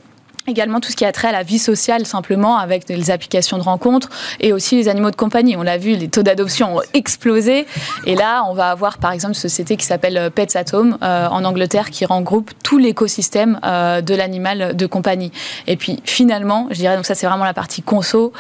Également tout ce qui a trait à la vie sociale simplement avec les applications de rencontres et aussi les animaux de compagnie. On l'a vu, les taux d'adoption ont explosé et là on va avoir par exemple une société qui s'appelle euh, Pets at Home euh, en Angleterre qui regroupe tout l'écosystème euh, de l'animal de compagnie. Et puis finalement, je dirais donc ça c'est vraiment la partie conso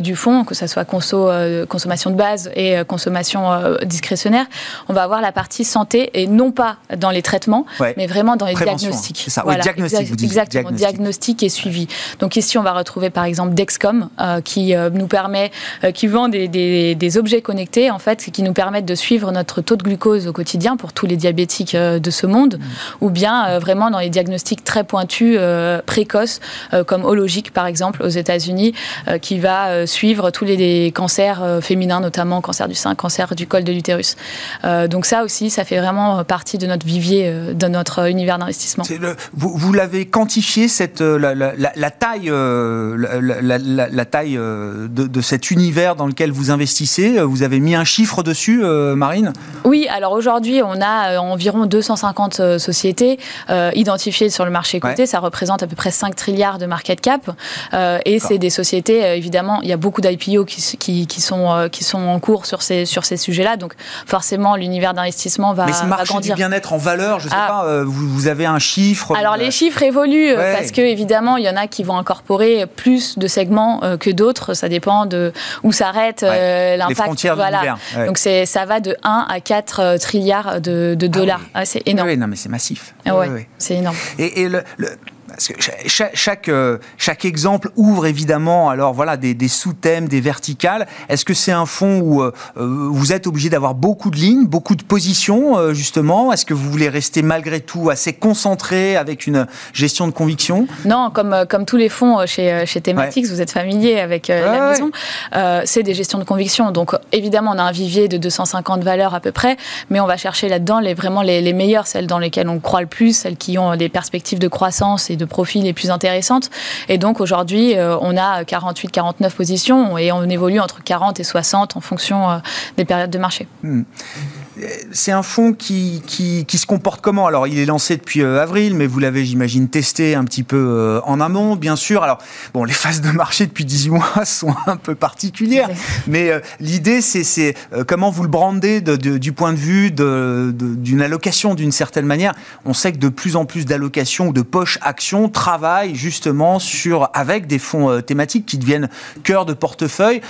du fond, que ça soit conso, consommation de base et consommation discrétionnaire. On va avoir la partie santé et non pas dans les traitements, mais vraiment dans les diagnostics. C'est ça, voilà, diagnostic, vous dites, exactement, diagnostic est suivi. Donc ici, on va retrouver par exemple Dexcom, euh, qui euh, nous permet, euh, qui vend des, des, objets connectés en fait, qui nous permettent de suivre notre taux de glucose au quotidien pour tous les diabétiques de ce monde, ou bien vraiment dans les diagnostics très pointus, précoces, comme Hologic par exemple aux États-Unis, qui va suivre tous les, cancers féminins, notamment cancer du sein, cancer du col de l'utérus. donc ça aussi, ça fait vraiment partie de notre vivier, de notre univers d'investissement. Vous, vous l'avez quantifié cette la, taille, la, taille euh, de, cet univers dans lequel vous investissez Vous avez mis un chiffre dessus, euh, Marine? Oui, alors aujourd'hui, on a euh, environ 250 sociétés identifiées sur le marché coté. Ça représente à peu près 5 trilliards de market cap. et c'est des sociétés, évidemment, il y a beaucoup d'IPO qui, qui, sont, qui sont en cours sur ces, sur ces sujets-là. Donc forcément, l'univers d'investissement va, Mais ce marché du bien-être en valeur, je ne sais ah. pas, vous, avez un chiffre Alors les chiffres évoluent parce que évidemment, il y en a qui vont incorporer plus de segments euh, que d'autres. Ça dépend de où s'arrête euh, l'impact. Voilà. Donc c'est ça va de 1 à 4 euh, trilliards de, ah dollars. Ah, c'est énorme. oui, non, mais c'est massif. ouais, c'est énorme. Et, le parce que chaque, euh, chaque, exemple ouvre évidemment alors voilà des, sous-thèmes, des verticales. Est-ce que c'est un fonds où euh, euh, vous êtes obligé d'avoir beaucoup de lignes, beaucoup de positions justement? Est-ce que vous voulez rester malgré tout assez concentré avec une gestion de conviction? Non, comme, comme tous les fonds chez, chez Thematics, vous êtes familier avec la maison, c'est des gestions de conviction. Donc évidemment, on a un vivier de 250 valeurs à peu près, mais on va chercher là-dedans les, vraiment les, les meilleures, celles dans lesquelles on croit le plus, celles qui ont des perspectives de croissance et de profils les plus intéressantes. Et donc aujourd'hui, euh, on a 48-49 positions et on évolue entre 40 et 60 en fonction euh, des périodes de marché. Hmm. C'est un fonds qui, qui, qui, se comporte comment? Alors, il est lancé depuis euh, avril, mais vous l'avez, j'imagine, testé un petit peu euh, en amont, bien sûr. Alors, bon, les phases de marché depuis 18 mois sont un peu particulières, mais euh, l'idée, c'est comment vous le brandez de, du point de vue d'une de, allocation d'une certaine manière. On sait que de plus en plus d'allocations ou de poches actions travaillent justement sur, avec des fonds thématiques qui deviennent cœur de portefeuille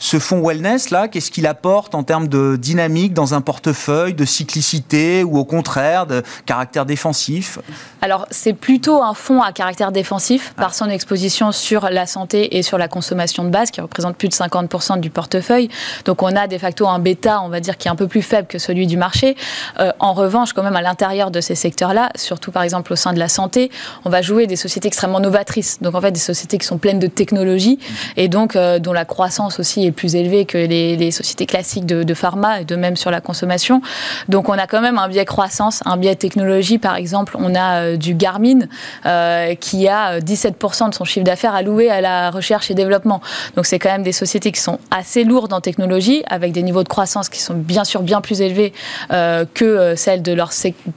ce fonds wellness, là, qu'est-ce qu'il apporte en termes de dynamique dans un portefeuille, de cyclicité ou au contraire de caractère défensif? Alors, c'est plutôt un fonds à caractère défensif par son exposition sur la santé et sur la consommation de base qui représente plus de 50% du portefeuille. Donc, on a de facto un bêta, on va dire, qui est un peu plus faible que celui du marché. Euh, en revanche, quand même, à l'intérieur de ces secteurs-là, surtout par exemple au sein de la santé, on va jouer des sociétés extrêmement novatrices. Donc, en fait, des sociétés qui sont pleines de technologies et donc euh, dont la croissance aussi est plus élevé que les, sociétés classiques de, pharma et de même sur la consommation. Donc on a quand même un biais croissance, un biais technologie. Par exemple, on a euh, du Garmin euh, qui a 17% euh, de son chiffre d'affaires alloué à la recherche et développement. Donc c'est quand même des sociétés qui sont assez lourdes en technologie, avec des niveaux de croissance qui sont bien sûr bien plus élevés que celles de leur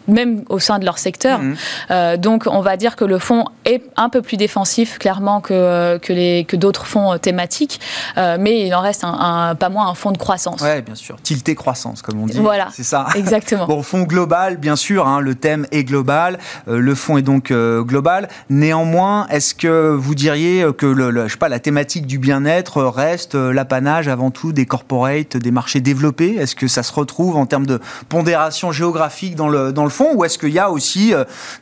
même au sein de leur secteur. Mmh. donc on va dire que le fonds est un peu plus défensif clairement que que les que d'autres fonds thématiques, mais il en reste un, pas moins un fonds de croissance. Oui, bien sûr. Tilté croissance, comme on dit. Voilà. C'est ça. Exactement. bon, fonds global, bien sûr, hein, le thème est global, euh, le fonds est donc euh, global. Néanmoins, est-ce que vous diriez que le, je sais pas, la thématique du bien-être reste euh, l'apanage avant tout des corporates, des marchés développés? Est-ce que ça se retrouve en termes de pondération géographique dans le, dans le fonds ou est-ce qu'il y a aussi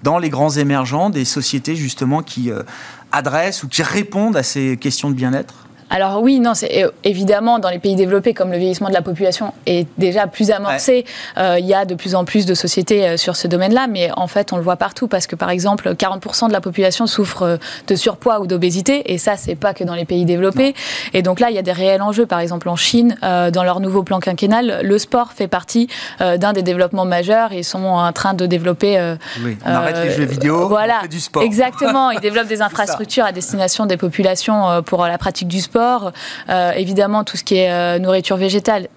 dans les grands émergents des sociétés justement qui adressent ou qui répondent à ces questions de bien-être? Alors oui, non, c'est évidemment dans les pays développés comme le vieillissement de la population est déjà plus amorcé, euh, il y a de plus en plus de sociétés euh, sur ce domaine-là, mais en fait on le voit partout parce que par exemple 40% de la population souffre euh, de surpoids ou d'obésité et ça c'est pas que dans les pays développés. Et donc là il y a des réels enjeux. Par exemple en Chine, dans leur nouveau plan quinquennal, le sport fait partie d'un des développements majeurs. Ils sont en train de développer. oui, on arrête les jeux vidéo, voilà, on fait du sport. Exactement, ils développent des infrastructures à destination des populations pour la pratique du sport euh, évidemment, tout ce qui est euh, nourriture végétale,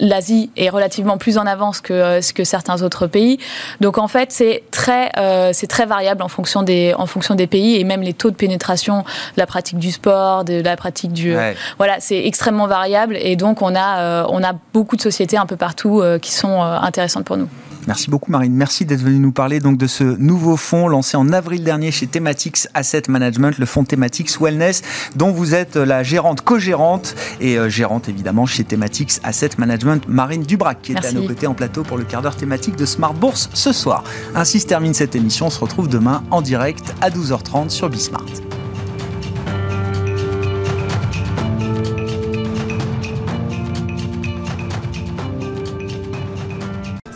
l'Asie est relativement plus en avance que, euh, que certains autres pays. Donc en fait, c'est très, c'est très variable en fonction, des, en fonction des pays et même les taux de pénétration de la pratique du sport, de la pratique du... voilà, c'est extrêmement variable et donc on a, on a beaucoup de sociétés un peu partout qui sont intéressantes pour nous. Merci beaucoup Marine. Merci d'être venue nous parler donc de ce nouveau fonds lancé en avril dernier chez Thematics Asset Management, le fonds Thematics Wellness, dont vous êtes la gérante, co-gérante et euh, gérante évidemment chez Thematics Asset Management, Marine Dubrac, qui est à nos côtés en plateau pour le quart d'heure thématique de Smart Bourse ce soir. Ainsi se termine cette émission. On se retrouve demain en direct à 12h30 sur Bismart.